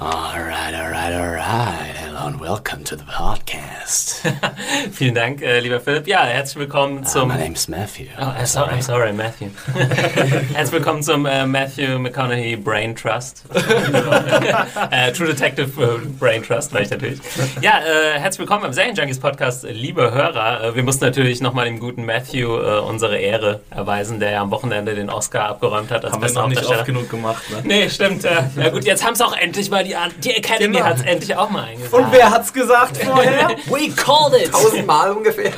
All right, all right, all right. And welcome to the podcast. Vielen Dank, äh, lieber Philipp. Ja, herzlich willkommen Uh, zum. my name's Matthew. Oh, äh, sorry, I'm sorry, Matthew. herzlich willkommen zum äh, Matthew McConaughey Brain Trust. äh, True Detective äh, Brain Trust, weil ich natürlich. Ja, äh, herzlich willkommen beim Serienjunkies Podcast, liebe Hörer. Äh, wir mussten natürlich nochmal dem guten Matthew äh, unsere Ehre erweisen, der ja am Wochenende den Oscar abgeräumt hat. Als Haben wir noch nicht oft genug gemacht, ne? Nee, stimmt. Äh, ja gut, jetzt haben es auch endlich mal die, die Academy Genau. hat es endlich auch mal eingesagt. Wer hat's gesagt vorher? We called it! Tausendmal ungefähr.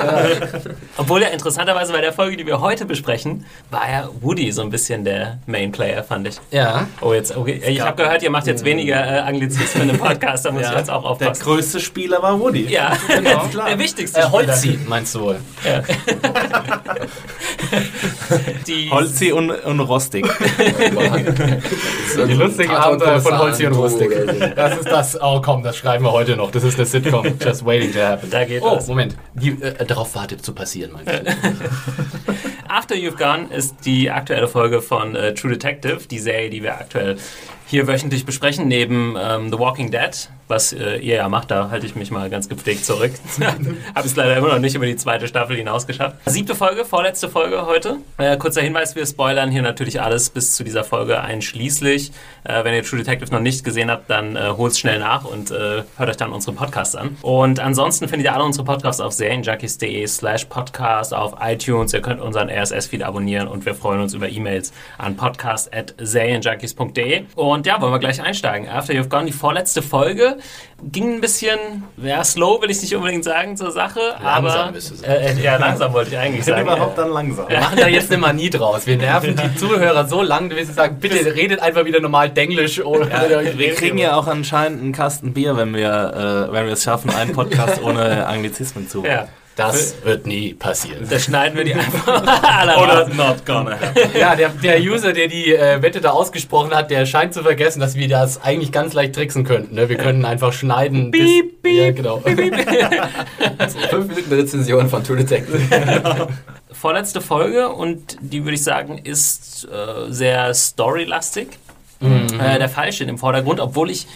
Obwohl ja interessanterweise bei der Folge, die wir heute besprechen, war ja Woody so ein bisschen der Main Player, fand ich. Ja. Oh, jetzt, okay. Ich habe gehört, ihr macht jetzt weniger äh, Anglizismen im Podcast, da muss ich jetzt auch Der aufpassen. größte Spieler war Woody. Ja, Genau. der wichtigste Äh, Spieler. Holzi, meinst du wohl? Die, Holzi und, und Rostig. Die lustigen Abenteuer von Holzi und Rustig. Das ist das. Oh komm, das schreiben wir heute noch. Das ist eine Sitcom. Just waiting to happen. Da geht Oh, was. Moment. Die, äh, darauf wartet zu passieren, meinst du? After You've Gone ist die aktuelle Folge von äh, True Detective, die Serie, die wir aktuell hier wöchentlich besprechen, neben ähm, The Walking Dead, was äh, ihr ja macht, da halte ich mich mal ganz gepflegt zurück. Habe es leider immer noch nicht über die zweite Staffel hinaus geschafft. Siebte Folge, vorletzte Folge heute. Äh, kurzer Hinweis, wir spoilern hier natürlich alles bis zu dieser Folge einschließlich. Äh, wenn ihr True Detective noch nicht gesehen habt, dann äh, holt schnell nach und äh, hört euch dann unsere Podcasts an. Und ansonsten findet ihr alle unsere Podcasts auf serienjunkies.de slash podcast, auf iTunes. Ihr könnt unseren RSS-Feed abonnieren und wir freuen uns über E-Mails an podcast at serienjunkies.de. Und ja, wollen wir gleich einsteigen. After You've Gone, die vorletzte Folge, ging ein bisschen, ja, slow will ich nicht unbedingt sagen zur Sache, Langsam, aber... müsste sagen. Äh, äh, ja, langsam wollte ich eigentlich Wenn sagen. überhaupt dann langsam. Wir machen da jetzt eine Manie draus. Wir nerven die Zuhörer so lang, dass wir sagen, bitte redet einfach wieder normal Denglisch. Oder Wir kriegen ja auch anscheinend einen Kasten Bier, wenn wir, äh, wenn wir es schaffen, einen Podcast ohne Anglizismen zu Ja, Das wird nie passieren. da schneiden wir die einfach alle Oder not gonna happen. Ja, der, der User, der die äh, Wette da ausgesprochen hat, der scheint zu vergessen, dass wir das eigentlich ganz leicht tricksen könnten. Ne? Wir können einfach schneiden. Piep, bis, Ja, genau. Fünf Minuten Rezension von True Detective. vorletzte Folge und die würde ich sagen ist äh, sehr storylastig. Äh, der Fall steht im Vordergrund, obwohl ich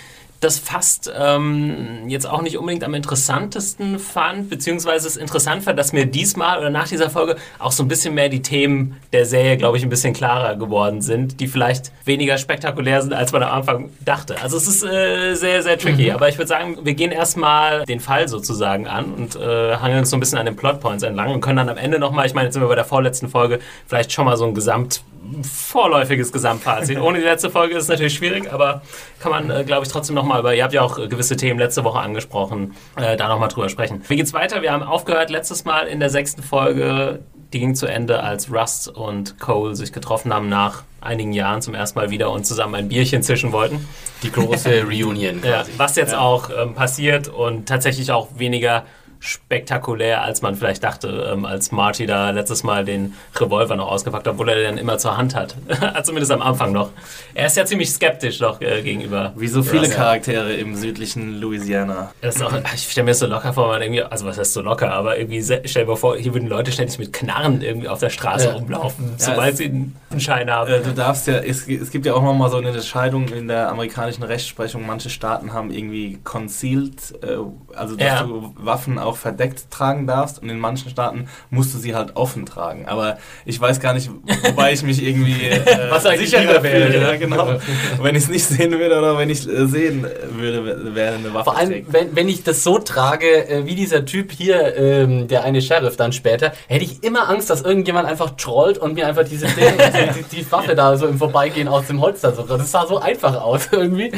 das fast ähm, jetzt auch nicht unbedingt am interessantesten fand, beziehungsweise es interessant fand, dass mir diesmal oder nach dieser Folge auch so ein bisschen mehr die Themen der Serie, glaube ich, ein bisschen klarer geworden sind, die vielleicht weniger spektakulär sind, als man am Anfang dachte. Also es ist äh, sehr, sehr tricky, aber ich würde sagen, wir gehen erstmal den Fall sozusagen an und äh, hangeln uns so ein bisschen an den Plotpoints entlang und können dann am Ende nochmal, ich meine, jetzt sind wir bei der vorletzten Folge, vielleicht schon mal so ein Gesamt vorläufiges Gesamtfazit. Ohne die letzte Folge ist es natürlich schwierig, aber kann man, äh, glaube ich, trotzdem nochmal über, ihr habt ja auch äh, gewisse Themen letzte Woche angesprochen, äh, da nochmal drüber sprechen. Wie geht's weiter? Wir haben aufgehört letztes Mal in der sechsten Folge, die ging zu Ende, als Rust und Cole sich getroffen haben nach einigen Jahren zum ersten Mal wieder und zusammen ein Bierchen zischen wollten. Die große Reunion Ja, quasi. was jetzt auch ähm, passiert und tatsächlich auch weniger spektakulär, als man vielleicht dachte, ähm, als Marty da letztes Mal den Revolver noch ausgepackt hat, obwohl er den immer zur Hand hat. Zumindest am Anfang noch. Er ist ja ziemlich skeptisch noch äh, gegenüber. Wie so viele Ja. Charaktere im südlichen Louisiana. Das ist auch, ich stelle mir das so locker vor, man irgendwie, also was heißt so locker, aber irgendwie stell dir mal vor, hier würden Leute ständig mit Knarren irgendwie auf der Straße Ja. rumlaufen, Ja, sobald sie einen Schein haben. Äh, du darfst ja, es, es gibt ja auch nochmal so eine Unterscheidung in der amerikanischen Rechtsprechung. Manche Staaten haben irgendwie concealed, äh, also dass Ja. du Waffen auch verdeckt tragen darfst und in manchen Staaten musst du sie halt offen tragen. Aber ich weiß gar nicht, wobei ich mich irgendwie äh, Was sicherer wäre, fühle. ja. Ja, genau. wenn ich es nicht sehen würde oder wenn ich äh, sehen würde, wäre eine Waffe. Vor allem, wenn, wenn ich das so trage, äh, wie dieser Typ hier, ähm, der eine Sheriff dann später, hätte ich immer Angst, dass irgendjemand einfach trollt und mir einfach diese die, die, die Waffe da so im Vorbeigehen aus dem Holster so. Das sah so einfach aus irgendwie.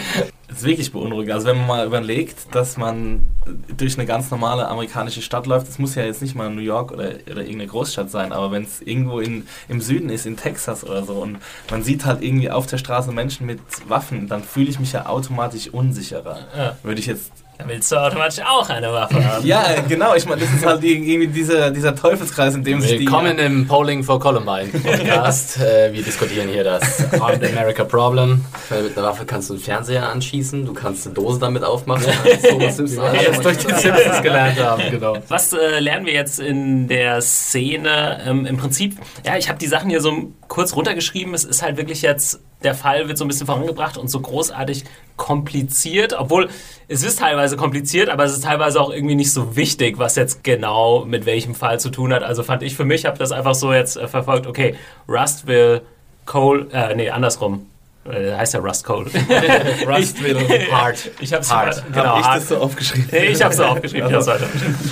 Das ist wirklich beunruhigend. Also wenn man mal überlegt, dass man durch eine ganz normale amerikanische Stadt läuft, das muss ja jetzt nicht mal New York oder, oder irgendeine Großstadt sein, aber wenn es irgendwo in, im Süden ist, in Texas oder so, und man sieht halt irgendwie auf der Straße Menschen mit Waffen, dann fühle ich mich ja automatisch unsicherer. Ja. Würde ich jetzt Dann willst du automatisch auch eine Waffe haben. Ja, genau. Ich meine, das ist halt irgendwie dieser, dieser Teufelskreis, in dem sich die. Willkommen im Polling for Columbine Podcast. äh, wir diskutieren hier das Armed America Problem. Weil mit einer Waffe kannst du einen Fernseher anschießen, du kannst eine Dose damit aufmachen. als Homer Simpson Wie wir jetzt durch die Simpsons gelernt haben, genau. Was äh, lernen wir jetzt in der Szene? Ähm, Im Prinzip, ja, ich habe die Sachen hier so kurz runtergeschrieben. Es ist halt wirklich jetzt, der Fall wird so ein bisschen vorangebracht und so großartig kompliziert, obwohl es ist teilweise kompliziert, aber es ist teilweise auch irgendwie nicht so wichtig, was jetzt genau mit welchem Fall zu tun hat. Also fand ich für mich, habe das einfach so jetzt äh, verfolgt, okay, Rust will Cole, äh, nee, andersrum. Äh, heißt ja Rust Cole. Rust will Hard. Ich habe es Hard. genau, Hab ich hart. das so aufgeschrieben? Ich habe es aufgeschrieben. Ich hab's weiter.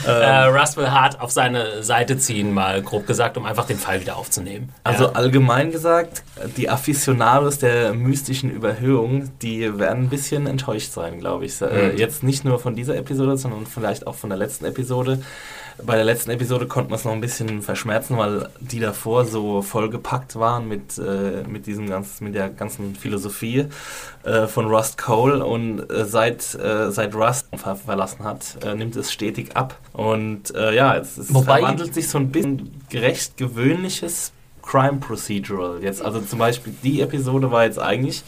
äh, Rust will hart auf seine Seite ziehen, mal grob gesagt, um einfach den Fall wieder aufzunehmen. Also ja. allgemein gesagt, die Aficionados der mystischen Überhöhung, die werden ein bisschen enttäuscht sein, glaube ich. Äh, Jetzt nicht nur von dieser Episode, sondern vielleicht auch von der letzten Episode. Bei der letzten Episode konnte man es noch ein bisschen verschmerzen, weil die davor so vollgepackt waren mit, äh, mit, diesem ganz, mit der ganzen Philosophie äh, von Rust Cole. Und äh, seit, äh, seit Rust ver verlassen hat, äh, nimmt es stetig ab. Und äh, ja, es, es Wobei- verwandelt sich so ein bisschen gerecht gewöhnliches Crime Procedural. Jetzt, also zum Beispiel die Episode war jetzt eigentlich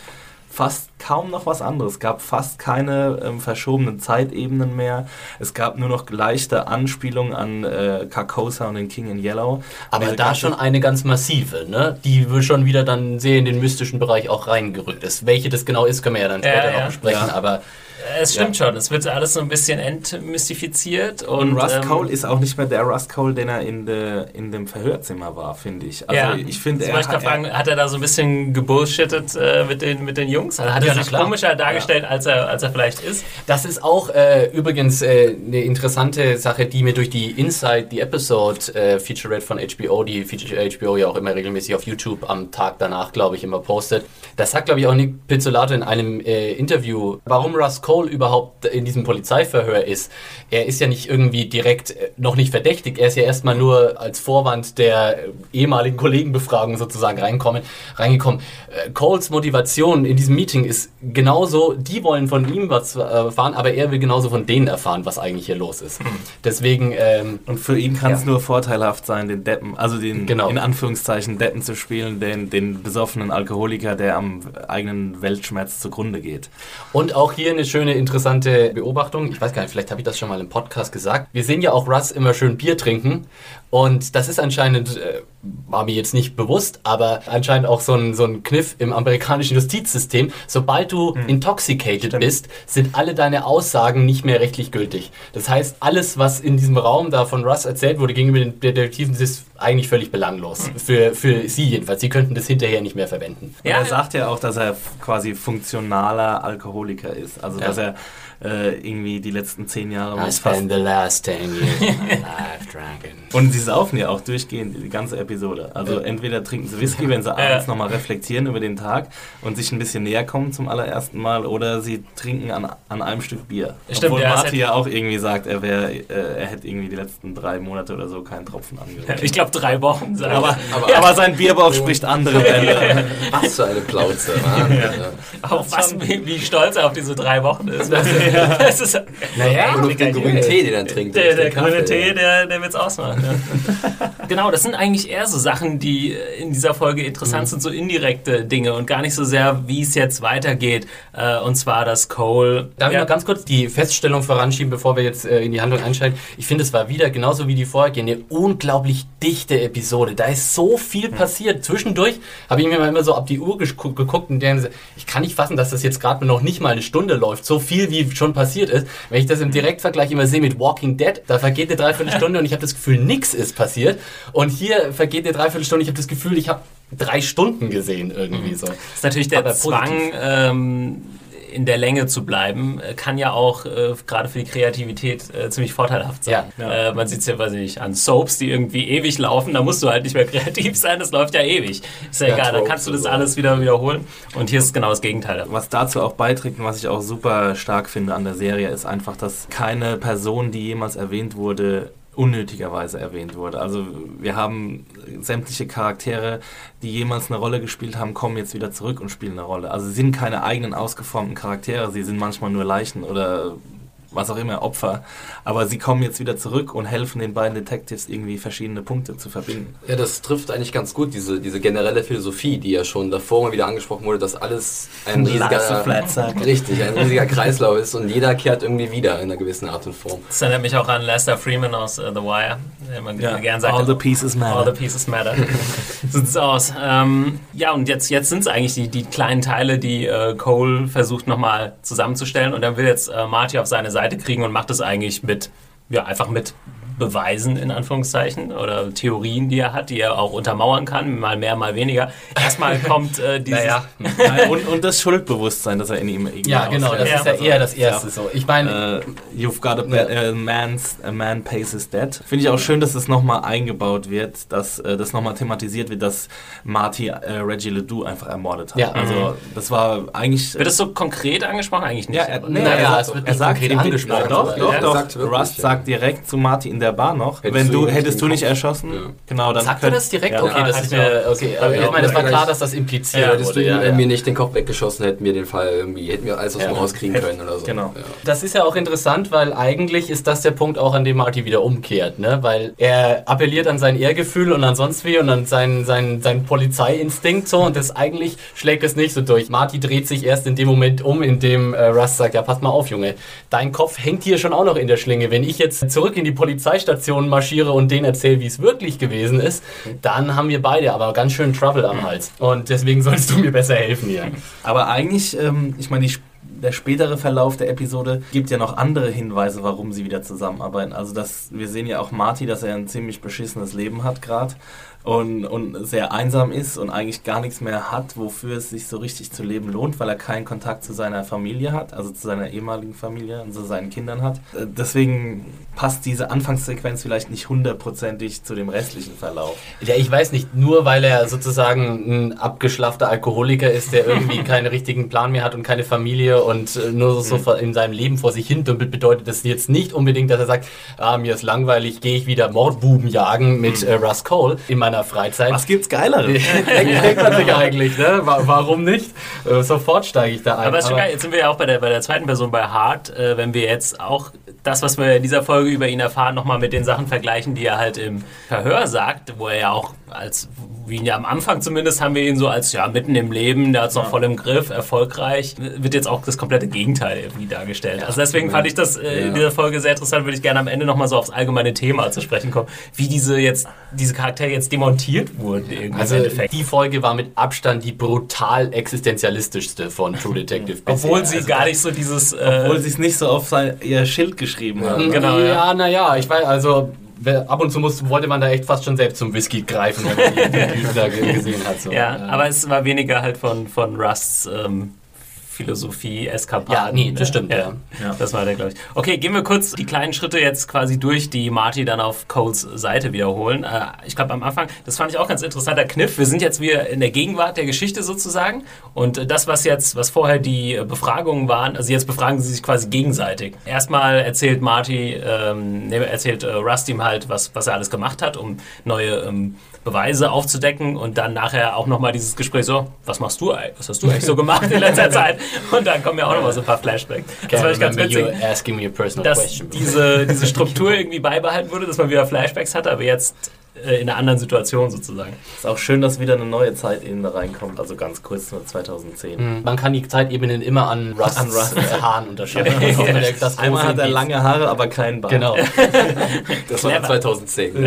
fast kaum noch was anderes. Es gab fast keine ähm, verschobenen Zeitebenen mehr. Es gab nur noch leichte Anspielungen an äh, Carcosa und den King in Yellow. Aber da schon eine ganz massive, ne? Die wir schon wieder dann sehr in den mystischen Bereich auch reingerückt ist. Welche das genau ist, können wir ja dann Ja, später ja. noch besprechen. Ja. Aber Es stimmt schon, es wird alles so ein bisschen entmystifiziert. Und, Und Rust ähm, Cole ist auch nicht mehr der Rust Cole, den er in, de, in dem Verhörzimmer war, finde ich. Also ja, ich finde, er, ich gerade er, fragen, hat er da so ein bisschen gebullshittet äh, mit, den, mit den Jungs? Also hat er Ja, na sich klar. komischer dargestellt, als, er, als er vielleicht ist? Das ist auch äh, übrigens äh, eine interessante Sache, die mir durch die Inside the Episode äh, Featurette von HBO, die Feature HBO ja auch immer regelmäßig auf YouTube am Tag danach, glaube ich, immer postet. Das sagt, glaube ich, auch Nick Pizzolato in einem äh, Interview, warum Russ Cole überhaupt in diesem Polizeiverhör ist. Er ist ja nicht irgendwie direkt äh, noch nicht verdächtig, er ist ja erstmal nur als Vorwand der äh, ehemaligen Kollegenbefragung sozusagen reinkommen, reingekommen. Äh, Coles Motivation in diesem Meeting ist genauso, die wollen von ihm was erfahren, aber er will genauso von denen erfahren, was eigentlich hier los ist. Deswegen, ähm, und für ihn kann es Ja. nur vorteilhaft sein, den Deppen, also den Genau. in Anführungszeichen Deppen zu spielen, den, den besoffenen Alkoholiker, der am eigenen Weltschmerz zugrunde geht. Und auch hier eine schöne, interessante Beobachtung. Ich weiß gar nicht, vielleicht habe ich das schon mal im Podcast gesagt. Wir sehen ja auch Russ immer schön Bier trinken. Und das ist anscheinend, äh, war mir jetzt nicht bewusst, aber anscheinend auch so ein, so ein Kniff im amerikanischen Justizsystem. Sobald du intoxicated bist, sind alle deine Aussagen nicht mehr rechtlich gültig. Das heißt, alles, was in diesem Raum da von Russ erzählt wurde gegenüber den Detektiven, ist eigentlich völlig belanglos. Für, für sie jedenfalls. Sie könnten das hinterher nicht mehr verwenden. Und Ja, er sagt ja auch, dass er quasi funktionaler Alkoholiker ist. Also, Ja. dass er äh, irgendwie die letzten zehn Jahre I spent the last 10 years of my life drinking. Und sie saufen ja auch durchgehend die ganze Episode. Also entweder trinken sie Whisky, wenn sie abends nochmal reflektieren über den Tag und sich ein bisschen näher kommen zum allerersten Mal, oder sie trinken an, an einem Stück Bier. Stimmt, Obwohl ja, Marty ja auch irgendwie sagt, er, wär, äh, er hätte irgendwie die letzten drei Monate oder so keinen Tropfen angerührt. Ich glaube drei Wochen. Aber, Aber- aber sein Bierbauch spricht andere Bände. Was für eine Plauze. Wahnsinn, ja. Auch was, wie, wie stolz er auf diese drei Wochen ist. Das ist Naja, Und auf den grünen Tee, den er trinkt. der, der grüne Tee, der, der wird's ausmachen. Ja. genau, das sind eigentlich eher so Sachen, die in dieser Folge interessant sind, so indirekte Dinge und gar nicht so sehr, wie es jetzt weitergeht. Äh, und zwar, dass Cole. Darf ich Ja. noch ganz kurz die Feststellung voranschieben, bevor wir jetzt äh, in die Handlung einsteigen? Ich finde, es war wieder genauso wie die vorhergehende eine unglaublich dichte Episode. Da ist so viel passiert. Zwischendurch habe ich mir mal immer so ab die Uhr geguckt und denke, ich kann nicht fassen, dass das jetzt gerade noch nicht mal eine Stunde läuft. So viel, wie schon passiert ist. Wenn ich das im Direktvergleich immer sehe mit Walking Dead, da vergeht eine Dreiviertelstunde und ich habe das Gefühl, nichts ist passiert. Und hier vergeht eine Dreiviertelstunde, ich habe das Gefühl, ich habe drei Stunden gesehen irgendwie so. Das ist natürlich der Aber Zwang, ähm, in der Länge zu bleiben, äh, kann ja auch äh, gerade für die Kreativität äh, ziemlich vorteilhaft sein. Ja. Äh, man sieht es ja, weiß ich nicht, an Soaps, die irgendwie ewig laufen, da musst du halt nicht mehr kreativ sein, das läuft ja ewig. Ist ja, Ja, egal, dann kannst du das so. alles wieder wiederholen. Und hier ist genau das Gegenteil. Was dazu auch beiträgt und was ich auch super stark finde an der Serie, ist einfach, dass keine Person, die jemals erwähnt wurde, unnötigerweise erwähnt wurde. Also wir haben sämtliche Charaktere, die jemals eine Rolle gespielt haben, kommen jetzt wieder zurück und spielen eine Rolle. Also sie sind keine eigenen ausgeformten Charaktere, sie sind manchmal nur Leichen oder was auch immer, Opfer. Aber sie kommen jetzt wieder zurück und helfen den beiden Detectives irgendwie verschiedene Punkte zu verbinden. Ja, das trifft eigentlich ganz gut, diese, diese generelle Philosophie, die ja schon davor mal wieder angesprochen wurde, dass alles ein riesiger, richtig, ein riesiger Kreislauf ist und jeder kehrt irgendwie wieder in einer gewissen Art und Form. Das erinnert mich auch an Lester Freeman aus äh, The Wire, der immer Ja, gern sagt, all the pieces matter. All the pieces matter. so sieht's aus. Ähm, ja, und jetzt, jetzt sind es eigentlich die, die kleinen Teile, die äh, Cole versucht nochmal zusammenzustellen und dann will jetzt äh, Marty auf seine Seite kriegen und macht es eigentlich mit, ja, einfach mit Beweisen in Anführungszeichen oder Theorien, die er hat, die er auch untermauern kann, mal mehr, mal weniger. Erstmal kommt äh, dieses... Naja. Und, und das Schuldbewusstsein, das er in ihm irgendwie Ja, genau, das Ja. ist ja eher das Erste so. Ich meine, Äh, you've got a, pa- a, man's, a man pays his debt. Finde ich auch schön, dass das nochmal eingebaut wird, dass äh, das nochmal thematisiert wird, dass Marty äh, Reggie Ledoux einfach ermordet hat. Ja. Also das war eigentlich... Wird das so konkret angesprochen? Eigentlich nicht. ja, er, nee, Naja, er, es wird er nicht sagt konkret angesprochen, Ja, doch, doch, Ja, doch. sagt wirklich, Rust ja. sagt direkt zu Marty in der Bar noch, Hättest wenn du du hättest nicht du nicht erschossen, Ja. genau, dann sagt er das direkt? Ja. okay, Ja, das ist ich mir, okay, aber ich meine, das war klar, dass das impliziert Ja, Hättest du wurde. äh, ja. mir nicht den Kopf weggeschossen, hätten wir den Fall irgendwie, hätten wir alles aus dem Ja. rauskriegen können oder so. Genau. Ja. Das ist ja auch interessant, weil eigentlich ist das der Punkt auch, an dem Marty wieder umkehrt, ne? Weil er appelliert an sein Ehrgefühl und an sonst wie und an seinen, seinen, seinen Polizeiinstinkt so und das eigentlich schlägt es nicht so durch. Marty dreht sich erst in dem Moment um, in dem äh, Russ sagt, ja pass mal auf, Junge, dein Kopf hängt hier schon auch noch in der Schlinge. Wenn ich jetzt zurück in die Polizeistation marschiere und denen erzähle, wie es wirklich gewesen ist, dann haben wir beide aber ganz schön Trouble am Hals. Und deswegen sollst du mir besser helfen hier. Aber eigentlich, ähm, ich meine, der spätere Verlauf der Episode gibt ja noch andere Hinweise, warum sie wieder zusammenarbeiten. Also das, wir sehen ja auch Marty, dass er ein ziemlich beschissenes Leben hat gerade und, und sehr einsam ist und eigentlich gar nichts mehr hat, wofür es sich so richtig zu leben lohnt, weil er keinen Kontakt zu seiner Familie hat, also zu seiner ehemaligen Familie und zu seinen Kindern hat. Äh, Deswegen passt diese Anfangssequenz vielleicht nicht hundertprozentig zu dem restlichen Verlauf. Ja, ich weiß nicht, nur weil er sozusagen ein abgeschlaffter Alkoholiker ist, der irgendwie keinen richtigen Plan mehr hat und keine Familie und äh, nur so Mhm. in seinem Leben vor sich hin dümpelt, bedeutet das jetzt nicht unbedingt, dass er sagt, ah, mir ist langweilig, gehe ich wieder Mordbuben jagen mit äh, Russ Cole in meiner Freizeit. Mhm. Was gibt's Geileres? denkt, man sich eigentlich, ne? Wa- Warum nicht? Äh, sofort steige ich da ein. Aber ist schon geil. Jetzt sind wir ja auch bei der, bei der zweiten Person bei Hart. Äh, wenn wir jetzt auch das, was wir in dieser Folge über ihn erfahren, nochmal mit den Sachen vergleichen, die er halt im Verhör sagt, wo er ja auch als, wie ja am Anfang zumindest, haben wir ihn so als, ja, mitten im Leben, der hat es noch voll im Griff, erfolgreich, wird jetzt auch das komplette Gegenteil irgendwie dargestellt. also deswegen fand ich das äh, in Ja. dieser Folge sehr interessant, würde ich gerne am Ende nochmal so aufs allgemeine Thema zu sprechen kommen, wie diese jetzt, diese Charaktere jetzt demontiert wurden irgendwie also im Endeffekt. die Folge war mit Abstand die brutal existenzialistischste von True Detective. Obwohl sie Also gar nicht so dieses... Äh, Obwohl sie es nicht so auf sein, ihr Schild geschrieben haben. Genau, ja. ja. naja, ich weiß, also ab und zu muss, wollte man da echt fast schon selbst zum Whisky greifen, wenn man die, die da ge- gesehen hat. So. Ja, aber es war weniger halt von, von Rusts ähm, Philosophie, Eskapaden. Ja, nee, das stimmt, ja. Ja. Das war der, glaube ich. Okay, gehen wir kurz die kleinen Schritte jetzt quasi durch, die Marty dann auf Coles Seite wiederholen. Äh, ich glaube, am Anfang, das fand ich auch ganz interessanter Kniff. Wir sind jetzt wieder in der Gegenwart der Geschichte sozusagen. Und äh, das, was jetzt, was vorher die äh, Befragungen waren, also jetzt befragen sie sich quasi gegenseitig. Erstmal erzählt Marty, ähm, erzählt äh, Rust ihm halt, was, was er alles gemacht hat, um neue ähm, Beweise aufzudecken und dann nachher auch nochmal dieses Gespräch so, was machst du eigentlich? Was hast du eigentlich so gemacht in letzter Zeit? Und dann kommen ja auch nochmal so ein paar Flashbacks. Das fand ich ganz witzig, asking me a personal dass question. diese, diese Struktur irgendwie beibehalten wurde, dass man wieder Flashbacks hatte, aber jetzt äh, in einer anderen Situation sozusagen. Ist auch schön, dass wieder eine neue Zeitebene reinkommt, also ganz kurz nur 2010. Man kann die Zeitebenen immer an Rusts An Rust. äh, Haaren unterscheiden. Ist auch das Einmal hat er lange Haare, aber keinen Bart. Genau. Das war Clever. 2010.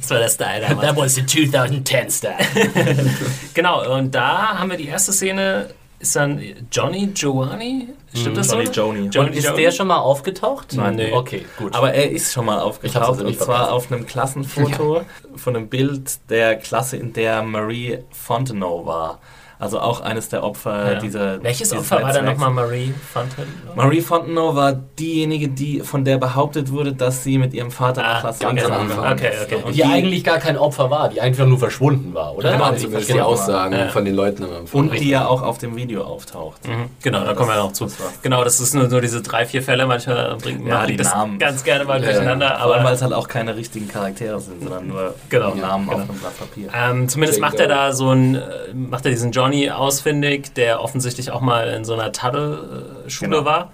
Das war der Style damals. That was the 2010 style. Genau, und da haben wir die erste Szene, ist dann Johnny Giovanni, Stimmt das Johnny so? Joni. Johnny Ist Joni? der schon mal aufgetaucht? Nein, nee. Okay, gut. Aber er ist schon mal aufgetaucht und zwar verpasst. auf einem Klassenfoto von einem Bild der Klasse, in der Marie Fontenot war. Also auch eines der Opfer Ja. dieser. Welches Opfer war da Netzwerks. nochmal Marie Fontaine? Marie Fontenot war diejenige, die von der behauptet wurde, dass sie mit ihrem Vater Ah, nach Las ganz Vegas Anfang. Okay, okay. Und die, die- eigentlich gar kein Opfer war, die einfach nur verschwunden war, oder? Genau, ich zumindest die Aussagen Ja. von den Leuten am Anfang. Und die ja auch auf dem Video auftaucht. Mhm, Genau, da kommen wir noch zu. das. Genau, das ist nur, nur diese drei, vier Fälle. Manchmal bringt Ja, man die das Namen. ganz gerne mal Ja, durcheinander. Vor allem, weil Aber es halt auch keine richtigen Charaktere sind, sondern nur Genau, Namen genau. auf einem Blatt Papier. ähm, zumindest macht er da so ein, äh, macht er diesen Johnny ausfindig, der offensichtlich auch mal in so einer Taddle-Schule Genau. war.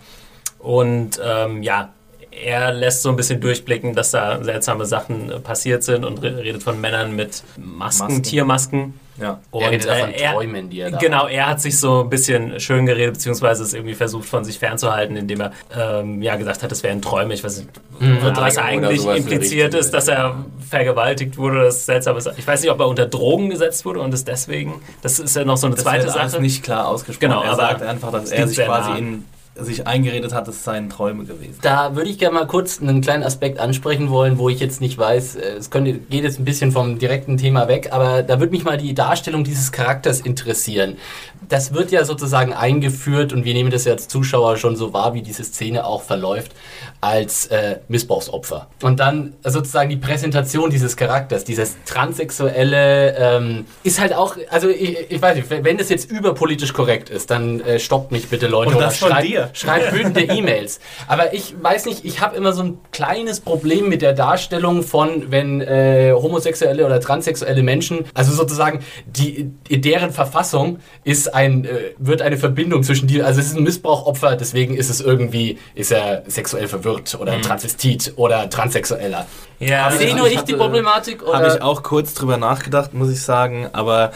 Und ähm, ja, er lässt so ein bisschen durchblicken, dass da seltsame Sachen äh, passiert sind und re- redet von Männern mit Masken, Masken. Tiermasken. Ja. Und, Er redet davon äh, er- Träumen, die er da Genau, er hat sich so ein bisschen schön geredet, beziehungsweise es irgendwie versucht von sich fernzuhalten, indem er ähm, ja gesagt hat, es wären Träume. Ich weiß nicht, was oder eigentlich impliziert ist, dass er vergewaltigt wurde. Das ist seltsam. ist. Ich weiß nicht, ob er unter Drogen gesetzt wurde und es deswegen. Das ist ja noch so eine Das zweite wird alles Sache. nicht klar ausgesprochen. Genau, er aber sagt einfach, dass er sich quasi nah. in sich eingeredet hat, es seien Träume gewesen. Da würde ich gerne mal kurz einen kleinen Aspekt ansprechen wollen, wo ich jetzt nicht weiß, äh, es könnte, geht jetzt ein bisschen vom direkten Thema weg, aber da würde mich mal die Darstellung dieses Charakters interessieren. Das wird ja sozusagen eingeführt und wir nehmen das ja als Zuschauer schon so wahr, wie diese Szene auch verläuft, als äh, Missbrauchsopfer. Und dann sozusagen die Präsentation dieses Charakters, dieses transsexuelle, ähm, ist halt auch, also ich, ich weiß nicht, wenn das jetzt überpolitisch korrekt ist, dann äh, stoppt mich bitte Leute Und oder das von schreibt, dir. schreibt wütende E-Mails. Aber ich weiß nicht, ich habe immer so ein kleines Problem mit der Darstellung von, wenn äh, homosexuelle oder transsexuelle Menschen, also sozusagen die, deren Verfassung ist ein, äh, wird eine Verbindung zwischen die, also es ist ein Missbrauchopfer, deswegen ist es irgendwie, ist er sexuell verwirrt oder Transvestit oder Transsexueller. ja, Sehe ich nur ich hatte- die Problematik? Oder? Habe ich auch kurz drüber nachgedacht, muss ich sagen, aber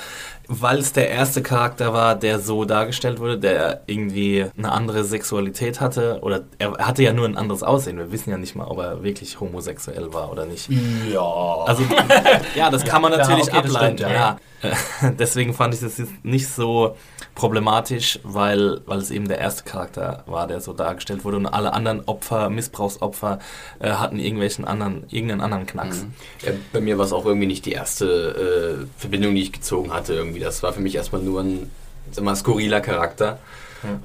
weil es der erste Charakter war, der so dargestellt wurde, der irgendwie eine andere Sexualität hatte, oder er hatte ja nur ein anderes Aussehen. Wir wissen ja nicht mal, ob er wirklich homosexuell war oder nicht. Ja. Also, ja, das kann man Ja, natürlich okay, das ableiten. stimmt, ja. Deswegen fand ich das jetzt nicht so problematisch, weil, weil es eben der erste Charakter war, der so dargestellt wurde und alle anderen Opfer, Missbrauchsopfer, äh, hatten irgendwelchen anderen, irgendeinen anderen Knacks. Ja, bei mir war es auch irgendwie nicht die erste äh, Verbindung, die ich gezogen hatte. Irgendwie. Das war für mich erstmal nur ein sag mal, skurriler Charakter.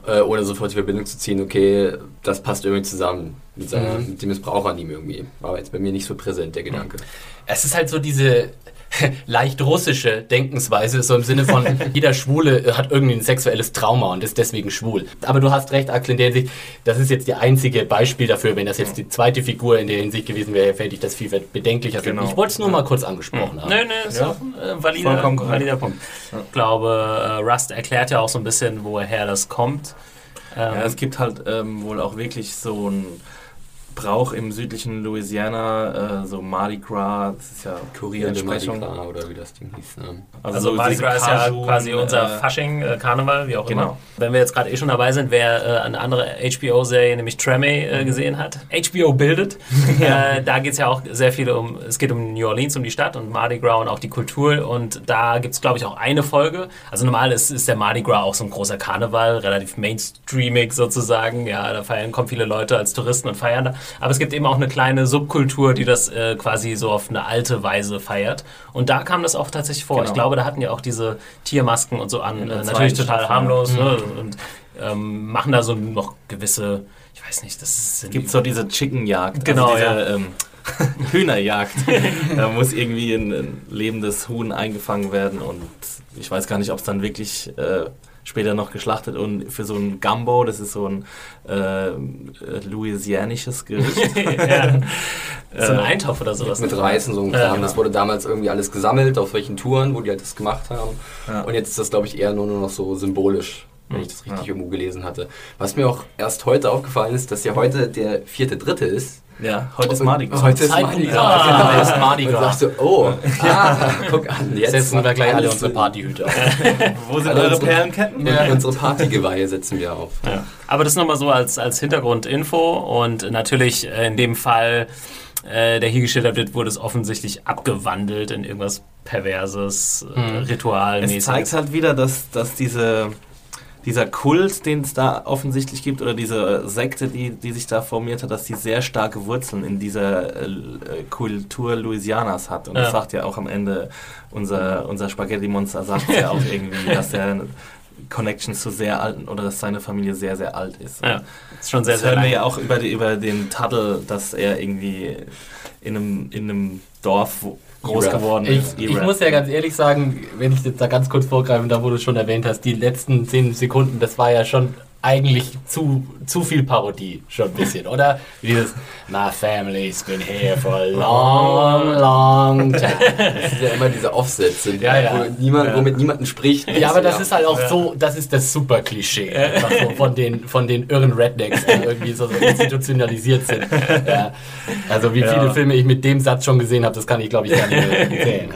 Äh, ohne sofort die Verbindung zu ziehen, okay, das passt irgendwie zusammen mit, seiner, mit dem Missbrauch an ihm irgendwie. War jetzt bei mir nicht so präsent, der Gedanke. Es ist halt so diese leicht russische Denkensweise, so im Sinne von jeder Schwule hat irgendwie ein sexuelles Trauma und ist deswegen schwul. Aber du hast recht, Axel, in der Hinsicht, das ist jetzt die einzige Beispiel dafür. Wenn das jetzt die zweite Figur in der Hinsicht gewesen wäre, fände ich das viel bedenklicher. Genau. Ich wollte es nur mal kurz angesprochen haben. Nee, nee, ist Ja. auch ein äh, valider, Vollkommen korrekt. valider Punkt. Ich glaube, äh, Rust erklärt ja auch so ein bisschen, woher das kommt. Ähm, Ja, es gibt halt ähm, wohl auch wirklich so ein Brauch im südlichen Louisiana, äh, so Mardi Gras, das ist ja Kurier die de Mardi. Gras oder wie das Ding hieß. Ne? Also so Mardi Gras ist ja quasi unser äh, Fasching, äh, Karneval, wie auch Genau. immer. Wenn wir jetzt gerade eh schon dabei sind, wer äh, eine andere HBO-Serie, nämlich Treme, äh, gesehen hat. HBO bildet. äh, da geht es ja auch sehr viel um, es geht um New Orleans, um die Stadt und Mardi Gras und auch die Kultur. Und da gibt es, glaube ich, auch eine Folge. Also normal ist, ist der Mardi Gras auch so ein großer Karneval, relativ mainstreamig sozusagen. Ja, da feiern, kommen viele Leute als Touristen und feiern da. Aber es gibt eben auch eine kleine Subkultur, die das äh, quasi so auf eine alte Weise feiert. Und da kam das auch tatsächlich vor. Genau. Ich glaube, da hatten ja auch diese Tiermasken und so an. Äh, natürlich total Staffel, harmlos ja. ne? und ähm, machen da so noch gewisse, ich weiß nicht, das sind gibt so diese Chickenjagd, Genau, also diese ja. ähm, Hühnerjagd. da muss irgendwie ein, ein lebendes Huhn eingefangen werden und ich weiß gar nicht, ob es dann wirklich äh, später noch geschlachtet und für so ein Gumbo, das ist so ein äh, louisianisches Gericht. ja, so ein Äh, Eintopf oder sowas. Mit Reis und so Ja, Kram. genau. Das wurde damals irgendwie alles gesammelt, auf welchen Touren, wo die halt das gemacht haben. Ja. Und jetzt ist das, glaube ich, eher nur noch so symbolisch, wenn ich das richtig irgendwo gelesen hatte. Was mir auch erst heute aufgefallen ist, dass ja heute der vierte Dritte ist. Ja, heute ist Mardi Gras. Heute ist Mardi Gras. Gras. Genau, ist Mardi Und Gras. sagst du, oh, ah, guck an, jetzt Setzen wir gleich alle unsere. Partyhüte auf. Wo sind Alle eure unsere- Perlenketten? Ja. Unsere Partygeweihe setzen wir auf. Ja. Aber das nochmal so als, als Hintergrundinfo und natürlich äh, in dem Fall, äh, der hier geschildert wird, wurde es offensichtlich abgewandelt in irgendwas Perverses, äh, Es Ritualmäßiges. zeigt halt wieder, dass, dass diese, dieser Kult, den es da offensichtlich gibt, oder diese Sekte, die, die sich da formiert hat, dass die sehr starke Wurzeln in dieser äh, Kultur Louisianas hat. Und Ja. das sagt ja auch am Ende unser, unser Spaghetti-Monster, sagt ja auch irgendwie, dass er Connections zu sehr alten, oder dass seine Familie sehr, sehr alt ist. Ja, ist schon sehr, das sehr hören wir lang. ja auch über, die, über den Tuttle, dass er irgendwie in einem, in einem Dorf wo- groß geworden Ich, ist. ich muss ja ganz ehrlich sagen, wenn ich jetzt da ganz kurz vorgreifen darf, wo du schon erwähnt hast, die letzten 10 Sekunden, das war ja schon eigentlich zu, zu viel Parodie, schon ein bisschen, oder? Wie Dieses My family's been here for a long, long time. Das sind ja immer diese Offsätze, Ja, ja. Wo niemand, womit niemand spricht. Ja, aber das ist halt auch so, das ist das super Klischee so von den von den irren Rednecks, die irgendwie so, so institutionalisiert sind. Ja. Also wie viele Ja. Filme ich mit dem Satz schon gesehen habe, das kann ich glaube ich gar nicht mehr zählen.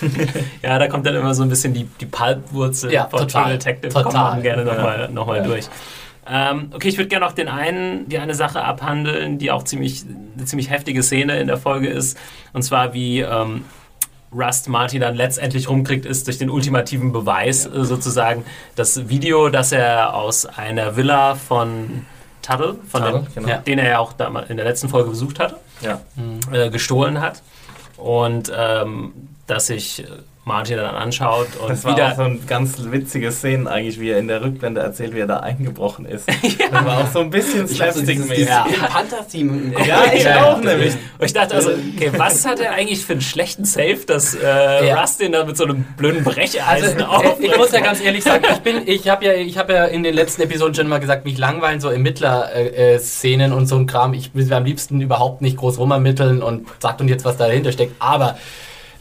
Ja, da kommt dann immer so ein bisschen die, die Pulpwurzel Ja, von total. Detective. Total. Kommt gerne nochmal noch mal Ja. durch. Ähm, okay, ich würde gerne noch den einen, die eine Sache abhandeln, die auch ziemlich, eine ziemlich heftige Szene in der Folge ist. Und zwar wie ähm, Rust Martin dann letztendlich rumkriegt, ist durch den ultimativen Beweis äh, sozusagen das Video, das er aus einer Villa von Tuttle, von Tuttle, dem, genau. ja. den er ja auch in der letzten Folge besucht hatte, ja. äh, gestohlen hat. Und ähm, dass sich äh, Martin dann anschaut und Das war wieder. auch so ein ganz witzige Szene eigentlich, wie er in der Rückblende erzählt, wie er da eingebrochen ist. Das war auch so ein bisschen hab so dieses Panther-Theme. Ja, ich Ja, auch ja. nämlich. Und ich dachte also, okay, was hat er eigentlich für einen schlechten Safe, dass äh, Ja. Rust den da mit so einem blöden Also, Brecheisen äh, aufbringt? ich muss ja ganz ehrlich sagen, ich bin, ich habe ja, ich habe ja in den letzten Episoden schon mal gesagt, mich langweilen so Ermittler-Szenen und so ein Kram. Ich will am liebsten überhaupt nicht groß rumermitteln und sagt uns jetzt, was dahinter steckt. Aber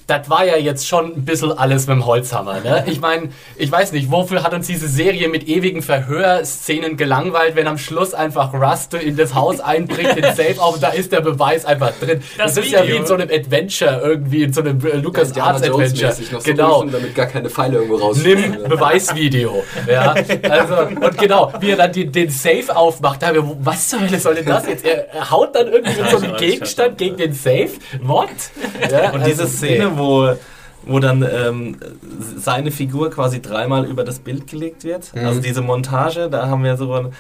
das war ja jetzt schon ein bisschen alles mit dem Holzhammer. Ne? Ich meine, ich weiß nicht, wofür hat uns diese Serie mit ewigen Verhörszenen gelangweilt, wenn am Schluss einfach Rust in das Haus einbricht, den Safe auf, und da ist der Beweis einfach drin. Das, Das ist ja wie Video. in so einem Adventure irgendwie, in so einem äh, Lucas Indiana Arts Adventure. so Genau. rufen, damit gar keine Pfeile irgendwo raus. Nimm Beweisvideo. Ja, also, und genau, wie er dann den, den Safe aufmacht, da haben wir, was zur Hölle soll denn das jetzt? Er, haut dann irgendwie mit so einem weiß, Gegenstand gegen den Safe? What? Ja, Und also, diese Szene, wo, wo dann ähm, seine Figur quasi dreimal über das Bild gelegt wird, also diese Montage, da haben wir so,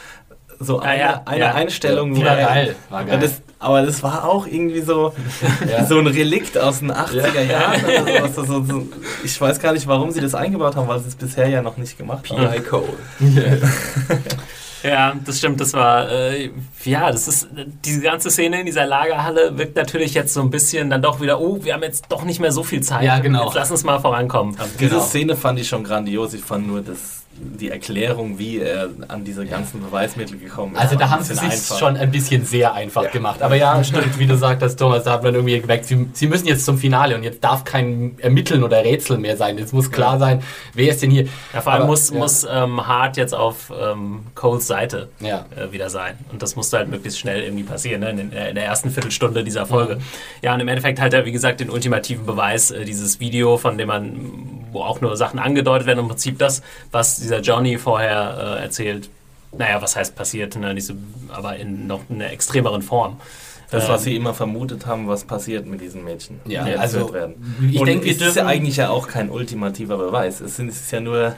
so eine, ja, eine ja. Einstellung, War geil, war Ja, geil. das, aber das war auch irgendwie so, Ja. so ein Relikt aus den 80er Jahren. Oder so, so, so, ich weiß gar nicht, warum sie das eingebaut haben, weil sie es bisher ja noch nicht gemacht haben. P.I. Cole. Ja, das stimmt, das war, äh, ja, das ist, diese ganze Szene in dieser Lagerhalle wirkt natürlich jetzt so ein bisschen dann doch wieder, oh, wir haben jetzt doch nicht mehr so viel Zeit. Ja, genau. Jetzt lass uns mal vorankommen. Diese Genau. Szene fand ich schon grandios. Ich fand nur das, die Erklärung, wie er an diese ganzen Beweismittel gekommen ist. Also da haben sie einfach. schon ein bisschen sehr einfach gemacht. Aber ja, stimmt, wie du sagtest, Thomas, da hat man irgendwie gemerkt, sie, sie müssen jetzt zum Finale und jetzt darf kein Ermitteln oder Rätsel mehr sein. Jetzt muss klar sein, wer ist denn hier. Ja, vor allem Aber, muss, ja. muss ähm, Hart jetzt auf ähm, Coles Seite Ja. äh, wieder sein. Und das musste halt möglichst schnell irgendwie passieren, ne? in, den- in der ersten Viertelstunde dieser Folge. Ja, und im Endeffekt halt er, wie gesagt, den ultimativen Beweis, äh, dieses Video, von dem man, wo auch nur Sachen angedeutet werden, im Prinzip das, was dieser Johnny vorher äh, erzählt. Naja, was heißt passiert, ne? So, aber in noch einer extremeren Form. Das, Ähm, was sie immer vermutet haben, was passiert mit diesen Mädchen, Ja, die also, werden. ich denke, wir es ist ja dürfen- eigentlich ja auch kein ultimativer Beweis. Es ist ja nur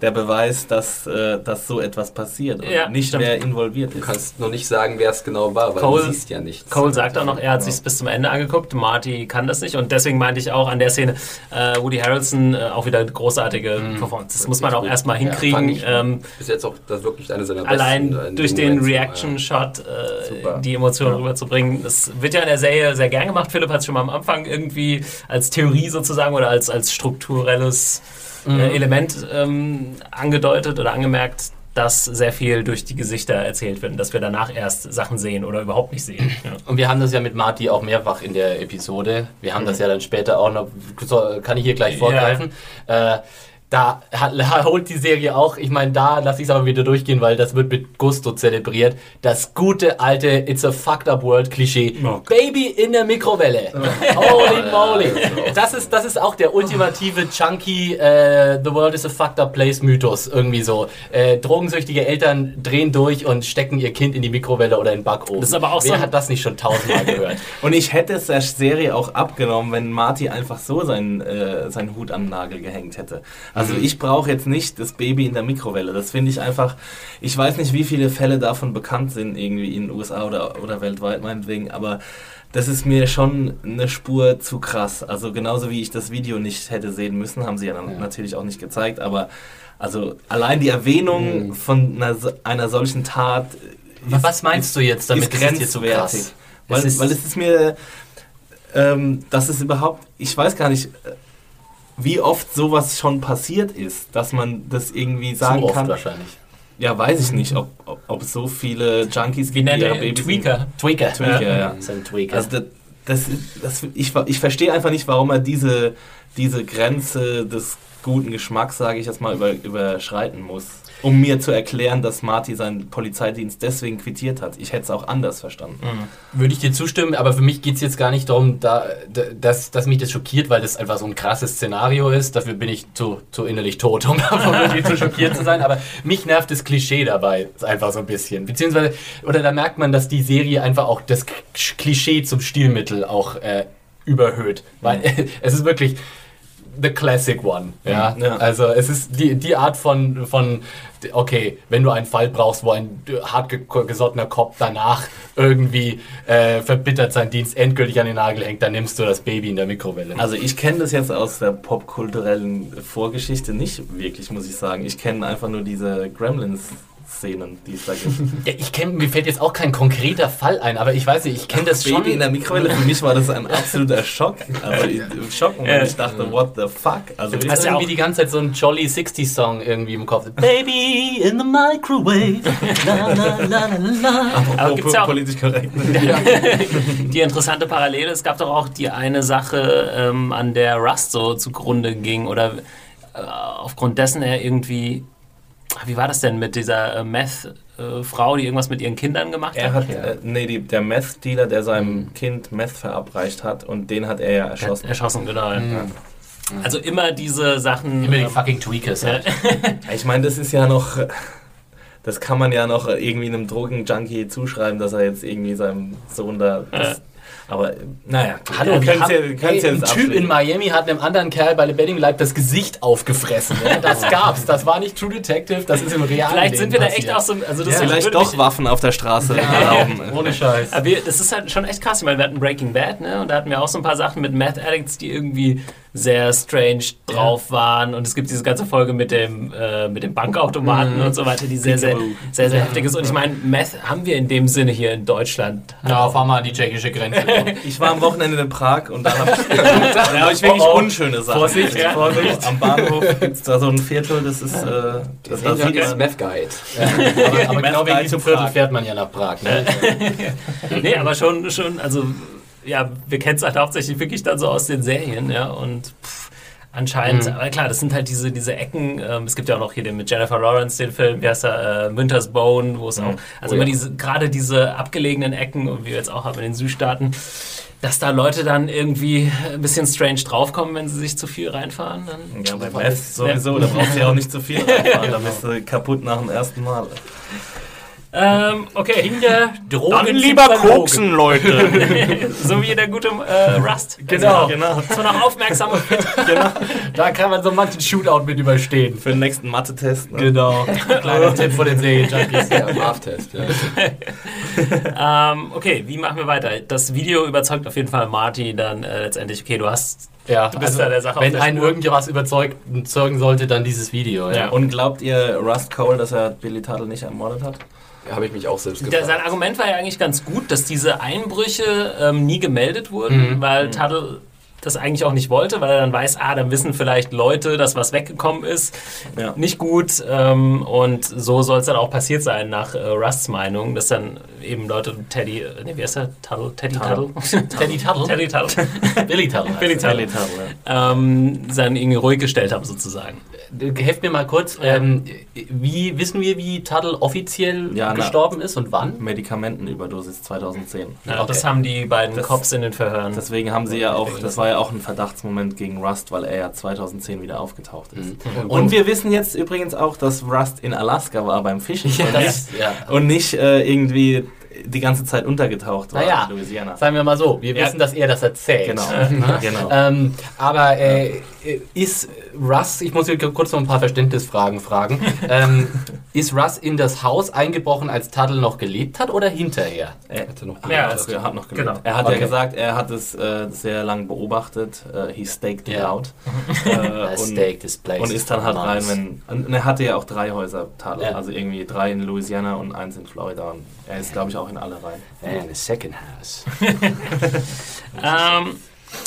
der Beweis, dass, äh, dass so etwas passiert und Ja, nicht stimmt. wer involviert Du ist. kannst noch nicht sagen, wer es genau war, weil Cole- du siehst ja nichts. Cole sagt auch noch, er hat sich bis zum Ende angeguckt. Marty kann das nicht. Und deswegen meinte ich auch an der Szene, äh, Woody Harrelson äh, auch wieder eine großartige Performance. Das muss man auch gut. erstmal Ja, hinkriegen. ich ähm, Bis jetzt auch das wirklich eine seiner allein besten. äh, durch den Moment. Reaction-Shot äh, Super. die Emotionen rüberzubringen. Das wird ja in der Serie sehr gern gemacht. Philipp hat es schon mal am Anfang irgendwie als Theorie sozusagen oder als, als strukturelles äh, Element ähm, angedeutet oder angemerkt, dass sehr viel durch die Gesichter erzählt wird und dass wir danach erst Sachen sehen oder überhaupt nicht sehen. Ja. Und wir haben das ja mit Marty auch mehrfach in der Episode. Wir haben das ja dann später auch noch, kann ich hier gleich vorgreifen. Äh, da hat, holt die Serie auch, ich meine, da lasse ich es aber wieder durchgehen, weil das wird mit Gusto zelebriert. Das gute alte It's a fucked up world Klischee. Baby in der Mikrowelle. Holy moly. Das ist, das ist auch der ultimative Chunky äh, The world is a fucked up place Mythos. Irgendwie so. Äh, drogensüchtige Eltern drehen durch und stecken ihr Kind in die Mikrowelle oder in den Backofen. Das ist aber auch Wer so hat das nicht schon tausendmal gehört? Und ich hätte es der Serie auch abgenommen, wenn Marty einfach so seinen, äh, seinen Hut am Nagel gehängt hätte. Also ich brauche jetzt nicht das Baby in der Mikrowelle. Das finde ich einfach, ich weiß nicht, wie viele Fälle davon bekannt sind, irgendwie in den USA oder, oder weltweit meinetwegen, aber das ist mir schon eine Spur zu krass. Also genauso wie ich das Video nicht hätte sehen müssen, haben sie ja, dann natürlich auch nicht gezeigt, aber also allein die Erwähnung von einer, einer solchen Tat ist, Was meinst du jetzt damit? ist grenzwertig. weil, Es ist- weil es ist mir, ähm, dass es überhaupt, ich weiß gar nicht, wie oft sowas schon passiert ist, dass man das irgendwie sagen Zu oft kann. wahrscheinlich. Ja, weiß ich nicht, ob, ob, ob es so viele Junkies Wie nennt die ihre? Babys Tweaker. Tweaker. Tweaker, ja. Ist ein Tweaker. Also das, das, das, ich, ich verstehe einfach nicht, warum er diese, diese Grenze des guten Geschmacks, sage ich jetzt mal, über, überschreiten muss. Um mir zu erklären, dass Marty seinen Polizeidienst deswegen quittiert hat. Ich hätte es auch anders verstanden. Würde ich dir zustimmen, aber für mich geht es jetzt gar nicht darum, da, da, dass, dass mich das schockiert, weil das einfach so ein krasses Szenario ist. Dafür bin ich zu, zu innerlich tot, um davon wirklich zu schockiert zu sein. Aber mich nervt das Klischee dabei einfach so ein bisschen. Beziehungsweise, oder da merkt man, dass die Serie einfach auch das Klischee zum Stilmittel auch äh, überhöht. Weil es ist wirklich the classic one. Ja? Ja. Also es ist die, die Art von, von, okay, wenn du einen Fall brauchst, wo ein hart ge- gesottener Kopf danach irgendwie äh, verbittert seinen Dienst endgültig an den Nagel hängt, dann nimmst du das Baby in der Mikrowelle. Also ich kenne das jetzt aus der popkulturellen Vorgeschichte nicht wirklich, muss ich sagen. Ich kenne einfach nur diese Gremlins-Szenen, die es da gibt. ja, ich kenn, mir fällt jetzt auch kein konkreter Fall ein, aber ich weiß nicht, ich kenne das schon. Baby in der Mikrowelle, für mich war das ein absoluter Schock. Also ich- Schockmoment. Ich dachte, what the fuck? Also Du Hast ja irgendwie die ganze Zeit so einen Jolly 60 Song irgendwie im Kopf. Baby in the microwave. La, la, la, la, la. Aber gibt's ja auch politisch korrekt. die interessante Parallele. Es gab doch auch die eine Sache, ähm, an der Rust so zugrunde ging oder äh, aufgrund dessen er irgendwie. Wie war das denn mit dieser äh, Meth-Frau, die irgendwas mit ihren Kindern gemacht Er hat? hat, äh, nee, die, der Meth-Dealer, der seinem Kind Meth verabreicht hat und den hat er ja erschossen. Erschossen, genau. ja. Also immer diese Sachen. Immer die ähm, fucking Tweakers. Ja. Halt. Ich meine, das ist ja noch, das kann man ja noch irgendwie einem Drogenjunkie zuschreiben, dass er jetzt irgendwie seinem Sohn da. Das, aber naja, Hallo, wir wir haben, ja, ey, können's ein Typ in. Miami hat einem anderen Kerl bei Lebendigem Leib das Gesicht aufgefressen. Ja? Das gab's. Das war nicht True Detective, das ist im realen Vielleicht Leben sind wir da passiert. echt auch so. Also das Vielleicht würde doch Waffen auf der Straße erlauben. Ohne Scheiß. Aber wir, das ist halt schon echt krass. Ich meine, wir hatten Breaking Bad, ne? Und da hatten wir auch so ein paar Sachen mit Meth Addicts, die irgendwie sehr strange drauf waren. Und es gibt diese ganze Folge mit dem, äh, mit dem Bankautomaten und so weiter, die sehr, sehr, sehr, sehr heftig ist. Und ich meine, Meth haben wir in dem Sinne hier in Deutschland. Ja, fahr mal an die tschechische Grenze. Ich war am Wochenende in Prag und da habe ich, hab ich wirklich Oh, oh. unschöne Sachen. Vorsicht, ja. Vorsicht. Am Bahnhof gibt es da so ein Viertel, das ist. Äh, das, da sieht Das man, Meth Guide. aber aber genau wegen Guide diesem zu Viertel Prag. fährt man ja nach Prag. Ne? Nee, aber schon, schon, also, ja, wir kennen es halt hauptsächlich wirklich dann so aus den Serien, ja. Und pff, anscheinend, Mhm. aber klar, das sind halt diese, diese Ecken. Ähm, es gibt ja auch noch hier den mit Jennifer Lawrence, den Film, wie heißt er, äh, Winter's Bone, wo es auch, also Oh immer ja. diese, gerade diese abgelegenen Ecken, und wie wir jetzt auch haben in den Südstaaten, dass da Leute dann irgendwie ein bisschen strange draufkommen, wenn sie sich zu viel reinfahren. Dann ja, bei Meth sowieso, da brauchst du ja auch nicht zu viel reinfahren, da bist du kaputt nach dem ersten Mal. Ähm, okay. Kinder, Drogen sind verlogen. Leute! so wie der gute äh, Rust. Genau. Also, genau. so noch aufmerksame Da kann man so manchen Shootout mit überstehen. Für den nächsten Mathe-Test. Ne? Genau. Kleiner Tipp von den Serienjunkies. Ja, Math-Test, ja. Ähm, okay, wie machen wir weiter? Das Video überzeugt auf jeden Fall Marty dann äh, letztendlich, okay, du hast. Ja, Du bist also, da der Sache auf wenn der einen Spur. irgendwas überzeugt, überzeugen sollte, dann dieses Video. Ja. Ja. Und glaubt ihr Rust Cole, dass er Billy Tuttle nicht ermordet hat? Habe ich mich auch selbst gefragt. sein Argument war ja eigentlich ganz gut, dass diese Einbrüche ähm, nie gemeldet wurden, Mhm. weil Tuttle das eigentlich auch nicht wollte, weil er dann weiß, ah, dann wissen vielleicht Leute, dass was weggekommen ist. Ja. Nicht gut. Ähm, und so soll es dann auch passiert sein, nach äh, Rusts Meinung, dass dann eben Leute, Teddy, äh, nee, wie heißt der? Tuttle? Teddy Tuttle? Teddy Tuttle? Teddy Tuttle. Billy Tuttle. heißt Billy er. Tuttle. Billy Tuttle, ja. ähm, dann irgendwie ruhig gestellt haben, sozusagen. Helft mir mal kurz, ähm, wie wissen wir, wie Tuttle offiziell Ja, na. gestorben ist und wann? Medikamentenüberdosis 2010. Ja, Okay. Das haben die beiden Das- Cops in den Verhören. Deswegen haben sie ja auch, das war ja auch ein Verdachtsmoment gegen Rust, weil er ja 2010 wieder aufgetaucht ist. Mhm. Und wir wissen jetzt übrigens auch, dass Rust in Alaska war beim Fischen und, nicht, ja. und nicht äh, irgendwie die ganze Zeit untergetaucht war Naja, in Louisiana. sagen wir mal so, wir Ja. wissen, dass er das erzählt. Genau, genau. Ähm, aber äh, ist Russ, ich muss hier kurz noch ein paar Verständnisfragen fragen. ähm, ist Russ in das Haus eingebrochen, als Tuttle noch gelebt hat oder hinterher? Er, Hätte noch Ja, hat, er hat noch gelebt. Genau. Er hat Okay. ja gesagt, er hat es äh, sehr lang beobachtet. Äh, he staked it Ja. out. äh, und, staked this place und ist dann halt for rein, wenn. Und er hatte ja auch drei Häuser, Tadel. Ja. Also irgendwie drei in Louisiana und eins in Florida. Und er ist, glaube ich, auch in alle rein. And a second house. Ähm,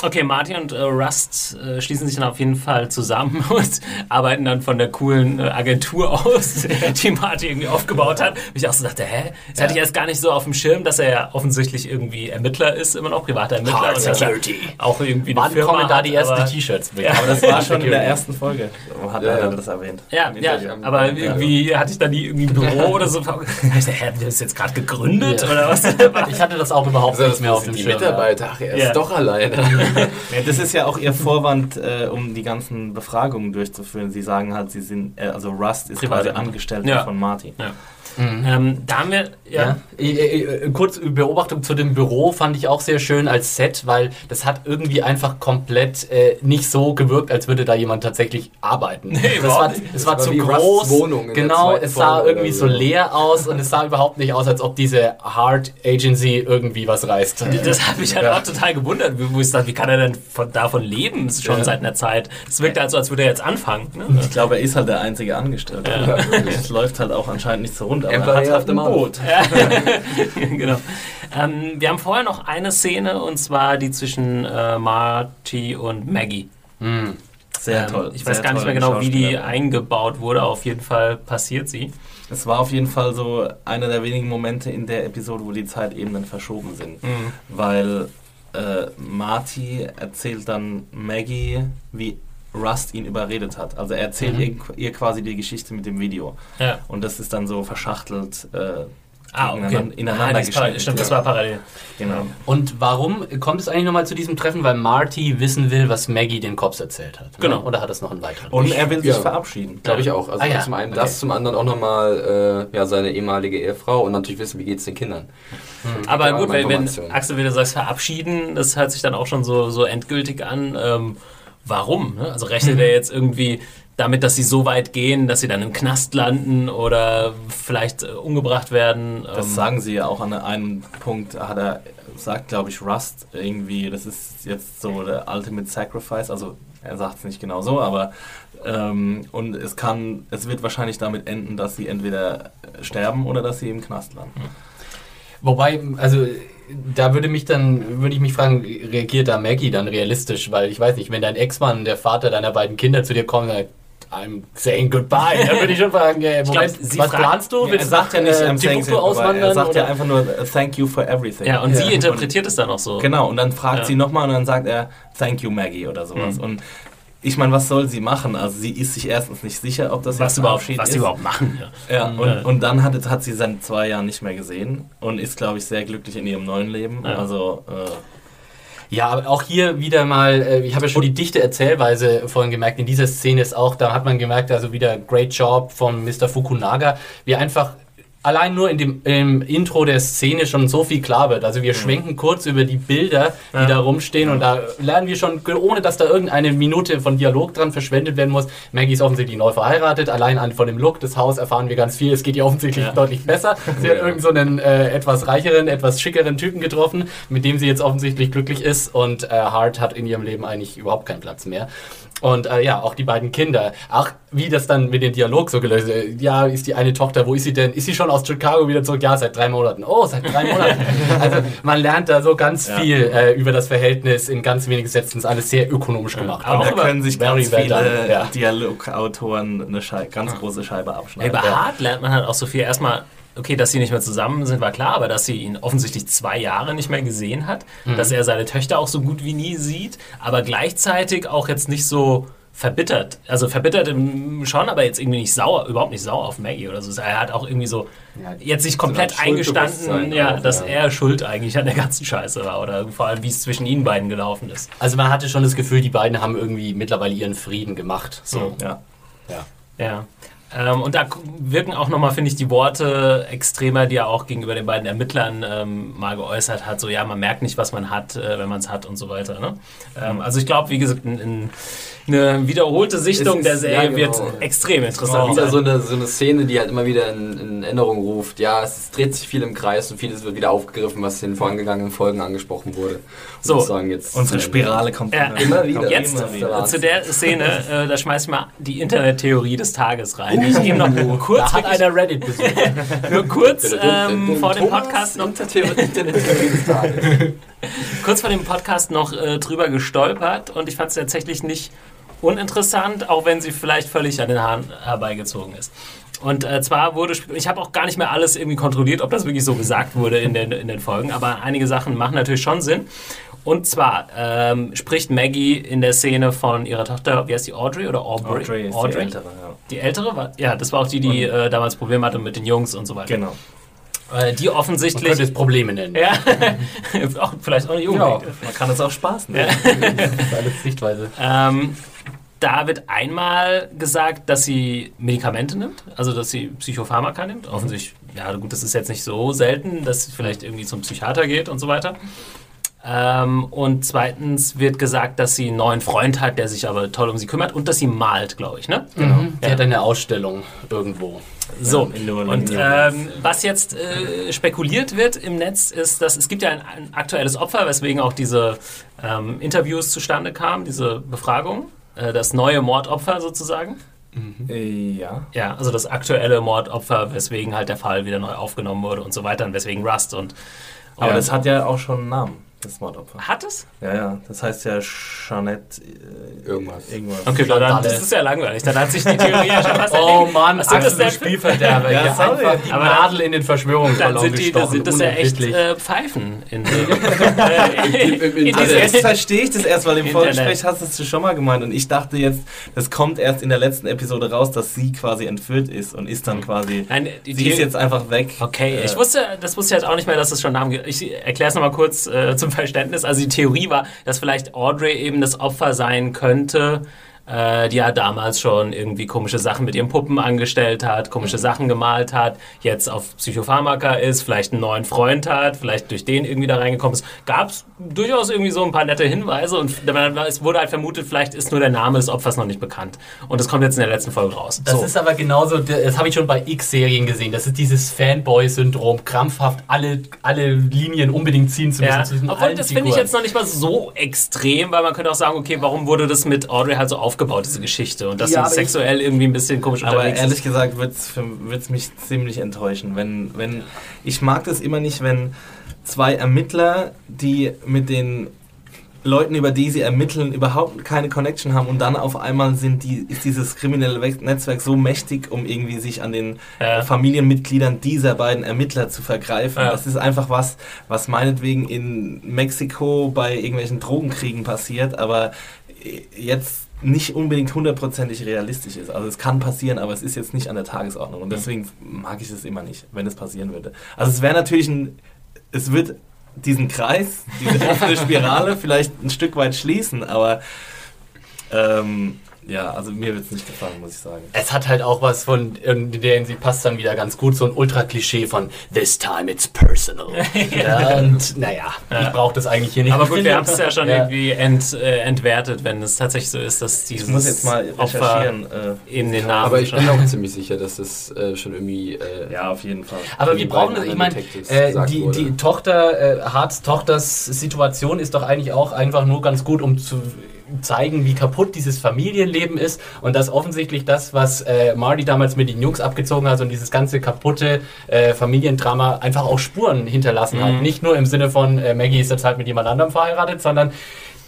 okay, Marty und äh, Rust äh, schließen sich dann auf jeden Fall zusammen und arbeiten dann von der coolen äh, Agentur aus, die Marty irgendwie aufgebaut hat. Und ich auch so dachte, hä? Das hatte ich erst gar nicht so auf dem Schirm, dass er ja offensichtlich irgendwie Ermittler ist, immer noch privater Ermittler. Hard und dass er Security. Auch irgendwie eine Wann Firma kommen da hat, die ersten T-Shirts? Ja. Aber das war schon in der ersten Folge. Hat Ja, er ja. das erwähnt. Ja, ja, aber Ja. irgendwie hatte ich da nie irgendwie ein Büro oder so. Ich dachte, hä, das ist jetzt gerade gegründet Ja. oder was? Ich hatte das auch überhaupt Also, nicht mehr auf dem die Schirm. Mitarbeiter, ach, er ist Ja. doch alleine. Ja, das ist ja auch ihr Vorwand, äh, um die ganzen Befragungen durchzuführen. Sie sagen halt, sie sind, äh, also Rust ist Privat. quasi Angestellter Ja. von Marty. Ja. Ähm, da haben wir, ja, Ja. Äh, äh, äh, Kurz Beobachtung zu dem Büro fand ich auch sehr schön als Set, weil das hat irgendwie einfach komplett äh, nicht so gewirkt, als würde da jemand tatsächlich arbeiten. das war, nicht. es war Das zu war wie Rusts groß. Wohnung genau, es sah Folge irgendwie so leer aus und es sah überhaupt nicht aus, als ob diese Hard Agency irgendwie was reißt. Das hat mich halt auch total gewundert, wo ich dachte, wie kann er denn von, davon leben, schon Ja. seit einer Zeit. Es wirkt also, als würde er jetzt anfangen. Ne? Ich glaube, er ist halt der einzige Angestellte. Ja. Es läuft halt auch anscheinend nicht so rund, aber er hat of halt the ein Month. Boot. genau. Ähm, wir haben vorher noch eine Szene und zwar die zwischen äh, Marty und Maggie. Sehr Ähm, toll. Ich weiß gar nicht mehr genau, wie die eingebaut wurde. Auf jeden Fall passiert sie. Es war auf jeden Fall so einer der wenigen Momente in der Episode, wo die Zeitebenen verschoben sind. Mhm. Weil äh, Marty erzählt dann Maggie, wie Rust ihn überredet hat. Also er erzählt Mhm. ihr, ihr quasi die Geschichte mit dem Video. Ja. Und das ist dann so verschachtelt äh, Ah, okay. ineinander, Ah, geschnitten. Stimmt, das war parallel. Genau. Und warum kommt es eigentlich nochmal zu diesem Treffen? Weil Marty wissen will, was Maggie den Cops erzählt hat. Genau. Ne? Oder hat es noch einen weiteren? Und er will sich Ja. verabschieden. Glaube ich auch. Also Ah, ja. zum einen Okay. das, zum anderen auch nochmal äh, ja, seine ehemalige Ehefrau und natürlich wissen, wie geht es den Kindern. Aber Ja, gut, wenn, wenn. Axel, wenn du sagst verabschieden, das hört sich dann auch schon so, so endgültig an. Ähm, warum? Ne? Also rechnet er jetzt irgendwie damit, dass sie so weit gehen, dass sie dann im Knast landen oder vielleicht äh, umgebracht werden? Das Ähm, sagen sie ja auch an einem Punkt, hat er, sagt glaube ich Rust irgendwie, das ist jetzt so der Ultimate Sacrifice, also er sagt es nicht genau so, aber ähm, und es kann, es wird wahrscheinlich damit enden, dass sie entweder sterben oder dass sie im Knast landen. Wobei, also da würde mich dann, würde ich mich fragen, reagiert da Maggie dann realistisch? Weil ich weiß nicht, wenn dein Ex-Mann, der Vater deiner beiden Kinder zu dir kommt und sagt, I'm saying goodbye, dann würde ich schon fragen, äh, Moment, sie was fragt- planst du? er Willst du sagt ja nicht, äh, I'm saying aber auswandern? er sagt ja oder? einfach nur uh, Thank you for everything. ja, und Ja. sie interpretiert es dann auch so. Genau, und dann fragt Ja. sie nochmal und dann sagt er Thank you Maggie oder sowas. Mhm. Und ich meine, was soll sie machen? Also sie ist sich erstens nicht sicher, ob das Was, jetzt überhaupt, Abschied was ist. die überhaupt machen. Ja. Ja, Mhm. und, und dann hat, hat sie seit zwei Jahren nicht mehr gesehen und ist, glaube ich, sehr glücklich in ihrem neuen Leben. Ja. Also, äh, Ja, aber auch hier wieder mal, äh, ich habe ja schon die dichte Erzählweise vorhin gemerkt, in dieser Szene ist auch, da hat man gemerkt, also wieder great job von Mr. Fukunaga, wie einfach allein nur in dem im Intro der Szene schon so viel klar wird. Also wir schwenken kurz über die Bilder, die Ja. da rumstehen und da lernen wir schon, ohne dass da irgendeine Minute von Dialog dran verschwendet werden muss, Maggie ist offensichtlich neu verheiratet, allein an, von dem Look des Hauses erfahren wir ganz viel, es geht ihr offensichtlich Ja. deutlich besser. Sie hat irgend so einen äh, etwas reicheren, etwas schickeren Typen getroffen, mit dem sie jetzt offensichtlich glücklich ist und äh, Hart hat in ihrem Leben eigentlich überhaupt keinen Platz mehr. Und äh, ja, auch die beiden Kinder. Ach, wie das dann mit dem Dialog so gelöst ist. Ja, ist die eine Tochter, wo ist sie denn? Ist sie schon aus Chicago wieder zurück? Ja, seit drei Monaten. Oh, seit drei Monaten. also man lernt da so ganz Ja. viel äh, über das Verhältnis in ganz wenigen Sätzen. Ist alles sehr ökonomisch gemacht. Aber da auch können sich very ganz well viele ja. Dialogautoren eine Schei ganz große Scheibe Hey, abschneiden. bei Ja. Hart lernt man halt auch so viel. Erstmal, okay, dass sie nicht mehr zusammen sind, war klar, aber dass sie ihn offensichtlich zwei Jahre nicht mehr gesehen hat, dass er seine Töchter auch so gut wie nie sieht, aber gleichzeitig auch jetzt nicht so verbittert. Also verbittert im- schon, aber jetzt irgendwie nicht sauer, überhaupt nicht sauer auf Maggie oder so. Er hat auch irgendwie so Ja, jetzt sich komplett so eingestanden, ja, auch, dass ja. er schuld eigentlich an der ganzen Scheiße war oder vor allem, wie es zwischen ihnen beiden gelaufen ist. Also man hatte schon das Gefühl, die beiden haben irgendwie mittlerweile ihren Frieden gemacht. So. Ja. Ja. Ja. Ähm, und da wirken auch nochmal, finde ich, die Worte extremer, die er auch gegenüber den beiden Ermittlern ähm, mal geäußert hat. So, ja, man merkt nicht, was man hat, äh, wenn man es hat und so weiter. Ne? Ähm, also ich glaube, wie gesagt, in, in, eine wiederholte Sichtung Es der ist- Serie ja, wird genau. extrem Das interessant. ist wieder so eine, so eine Szene, die halt immer wieder in, in Erinnerung ruft. Ja, es dreht sich viel im Kreis und vieles wird wieder aufgegriffen, was in den vorangegangenen Folgen angesprochen wurde. Ich So, sagen, jetzt Unsere Spirale kommt Ja. Immer wieder. Jetzt Immer wieder. zu der Szene, äh, da schmeiß ich mal die Internettheorie des Tages rein. Ich gebe noch kurz, Da hat einer Reddit besucht. nur kurz ähm, vor dem Podcast noch kurz vor dem Podcast noch äh, drüber gestolpert und ich fand es tatsächlich nicht uninteressant, auch wenn sie vielleicht völlig an den Haaren herbeigezogen ist. Und äh, zwar wurde, ich habe auch gar nicht mehr alles irgendwie kontrolliert, ob das wirklich so gesagt wurde in den, in den Folgen, aber einige Sachen machen natürlich schon Sinn. Und zwar ähm, spricht Maggie in der Szene von ihrer Tochter, wie heißt die, Audrey oder Aubrey? Audrey ist die ältere, ja. Die ältere war, ja, das war auch die, die äh, damals Probleme hatte mit den Jungs und so weiter. Genau. Äh, die Man offensichtlich. könnte es Probleme nennen. Ja, auch, vielleicht auch eine junge. Ja. Man kann es auch Spaß nennen. Das ist alles Sichtweise. Ähm, da wird einmal gesagt, dass sie Medikamente nimmt, also dass sie Psychopharmaka nimmt. Offensichtlich, ja gut, das ist jetzt nicht so selten, dass sie vielleicht irgendwie zum Psychiater geht und so weiter. Ähm, und zweitens wird gesagt, dass sie einen neuen Freund hat, der sich aber toll um sie kümmert und dass sie malt, glaube ich, ne? Mhm. Die Ja. hat eine Ausstellung irgendwo. So, und ähm, was jetzt äh, spekuliert wird im Netz, ist, dass es gibt ja ein, ein aktuelles Opfer, weswegen auch diese ähm, Interviews zustande kamen, diese Befragung, äh, das neue Mordopfer sozusagen. Äh, ja. Ja, also das aktuelle Mordopfer, weswegen halt der Fall wieder neu aufgenommen wurde und so weiter und weswegen Rust und Aber Ja. das hat ja auch schon einen Namen, das Mordopfer. hat es? Ja, ja. Das heißt ja Jeanette äh, Irgendwas. irgendwas. Okay, dann, Chantal. das ist ja langweilig. Dann hat sich die Theorie ja schon fast Oh. Mann, Was sind das denn? Spielverderber. Ja, Ja, sorry. einfach die Aber Nadel in den Dann Verschwörungsballon sind, die, gestochen. sind das ja echt äh, Pfeifen in, äh, in, in, in Also jetzt verstehe ich das erst, weil im. Vorgespräch hast du es schon mal gemeint und ich dachte jetzt, das kommt erst in der letzten Episode raus, dass sie quasi entführt ist und ist dann quasi, Nein, die, sie ist jetzt einfach weg. Okay, Äh, ich wusste, das wusste ich halt auch nicht mehr, dass es schon Namen gibt. Ich erkläre es nochmal kurz äh, zum Verständnis. Also die Theorie war, dass vielleicht Audrey eben das Opfer sein könnte, äh, die ja damals schon irgendwie komische Sachen mit ihren Puppen angestellt hat, komische Sachen gemalt hat, jetzt auf Psychopharmaka ist, vielleicht einen neuen Freund hat, vielleicht durch den irgendwie da reingekommen ist. Gab es durchaus irgendwie so ein paar nette Hinweise und es wurde halt vermutet, vielleicht ist nur der Name des Opfers noch nicht bekannt. Und das kommt jetzt in der letzten Folge raus. Das So. ist aber genauso, das habe ich schon bei X-Serien gesehen. Das ist dieses Fanboy-Syndrom, krampfhaft alle, alle Linien unbedingt ziehen zu müssen. Ja, obwohl das finde ich jetzt noch nicht mal so extrem, weil man könnte auch sagen, okay, warum wurde das mit Audrey halt so aufgebaut, diese Geschichte? Und dass Ja, sie aber ich- sexuell irgendwie ein bisschen komisch Aber unterwegs ehrlich ist. gesagt wird es mich ziemlich enttäuschen. Wenn, wenn, ich mag das immer nicht, wenn zwei Ermittler, die mit den Leuten, über die sie ermitteln, überhaupt keine Connection haben und dann auf einmal sind die, ist dieses kriminelle We- Netzwerk so mächtig, um irgendwie sich an den Ja. äh, Familienmitgliedern dieser beiden Ermittler zu vergreifen. Ja. Das ist einfach was, was meinetwegen in Mexiko bei irgendwelchen Drogenkriegen passiert, aber jetzt nicht unbedingt hundertprozentig realistisch ist. Also es kann passieren, aber es ist jetzt nicht an der Tagesordnung. Und deswegen mag ich es immer nicht, wenn es passieren würde. Also es wäre natürlich ein, es wird diesen Kreis, diese offene Spirale vielleicht ein Stück weit schließen, aber ähm, ja, also mir wird es nicht gefallen, muss ich sagen. Es hat halt auch was von, in der Hinsicht passt dann wieder ganz gut, so ein Ultra-Klischee von This time it's personal. ja, und naja, ich brauche das eigentlich hier nicht. Aber gut, wir haben es ja schon Ja. irgendwie ent, äh, entwertet, wenn es tatsächlich so ist, dass dieses Ich muss jetzt mal Opfer recherchieren. Äh, eben den Namen Aber ich bin auch ziemlich sicher, dass das äh, schon irgendwie. Äh, ja, auf jeden Fall. Aber wir brauchen das, ich meine, äh, die, die Tochter, äh, Harts Tochters Situation ist doch eigentlich auch einfach nur ganz gut, um zu zeigen, wie kaputt dieses Familienleben ist und dass offensichtlich das, was äh, Marty damals mit den Jungs abgezogen hat und dieses ganze kaputte äh, Familiendrama einfach auch Spuren hinterlassen hat. Nicht nur im Sinne von äh, Maggie ist jetzt halt mit jemand anderem verheiratet, sondern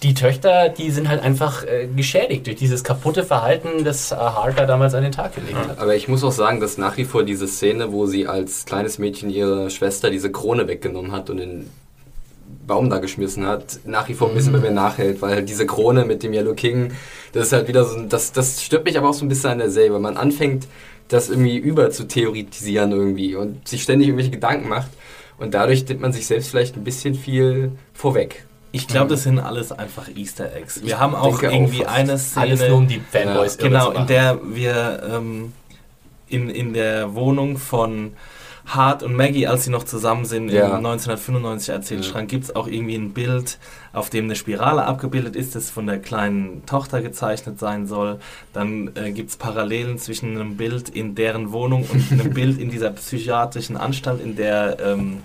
die Töchter, die sind halt einfach äh, geschädigt durch dieses kaputte Verhalten, das äh, Hart da damals an den Tag gelegt hat. Aber ich muss auch sagen, dass nach wie vor diese Szene, wo sie als kleines Mädchen ihrer Schwester diese Krone weggenommen hat und den Baum da geschmissen hat, nach wie vor ein bisschen bei mir nachhält, weil halt diese Krone mit dem Yellow King, das ist halt wieder so, das, das stört mich aber auch so ein bisschen an der Serie, weil man anfängt, das irgendwie über zu theoretisieren irgendwie und sich ständig irgendwelche Gedanken macht und dadurch nimmt man sich selbst vielleicht ein bisschen viel vorweg. Ich glaube, das sind alles einfach Easter Eggs. Wir haben auch auch irgendwie fast. eine Szene. Alles nur um die Fanboys Genau, zu in der wir ähm, in, in der Wohnung von Hart und Maggie, als sie noch zusammen sind, Ja. im 1995 erzählt Schrank, gibt es auch irgendwie ein Bild, auf dem eine Spirale abgebildet ist, das von der kleinen Tochter gezeichnet sein soll. Dann äh, gibt es Parallelen zwischen einem Bild in deren Wohnung und einem Bild in dieser psychiatrischen Anstalt, in der ähm,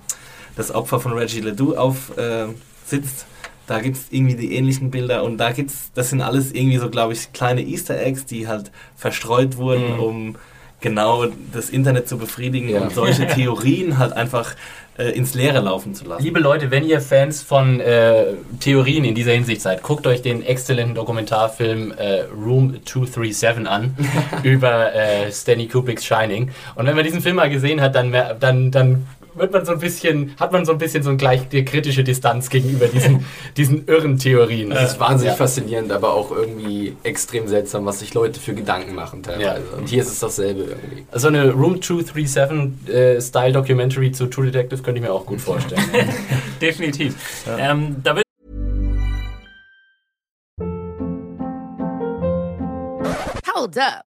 das Opfer von Reggie Ledoux auf äh, sitzt. Da gibt es irgendwie die ähnlichen Bilder und da gibt's, das sind alles irgendwie so, glaube ich, kleine Easter Eggs, die halt verstreut wurden, Mhm. um genau das Internet zu befriedigen Ja. und solche Theorien halt einfach äh, ins Leere laufen zu lassen. Liebe Leute, wenn ihr Fans von äh, Theorien in dieser Hinsicht seid, guckt euch den exzellenten Dokumentarfilm äh, Room 237 an über äh, Stanley Kubricks Shining. Und wenn man diesen Film mal gesehen hat, dann, dann, dann wird man so ein bisschen, hat man so ein bisschen so eine gleich die kritische Distanz gegenüber diesen, diesen irren Theorien. Das ist wahnsinnig Ja. faszinierend, aber auch irgendwie extrem seltsam, was sich Leute für Gedanken machen teilweise. Ja. Und hier ist es dasselbe irgendwie. So eine Room 237 äh, Style Documentary zu True Detective könnte ich mir auch gut vorstellen. Definitiv. Ähm, da will Hold up.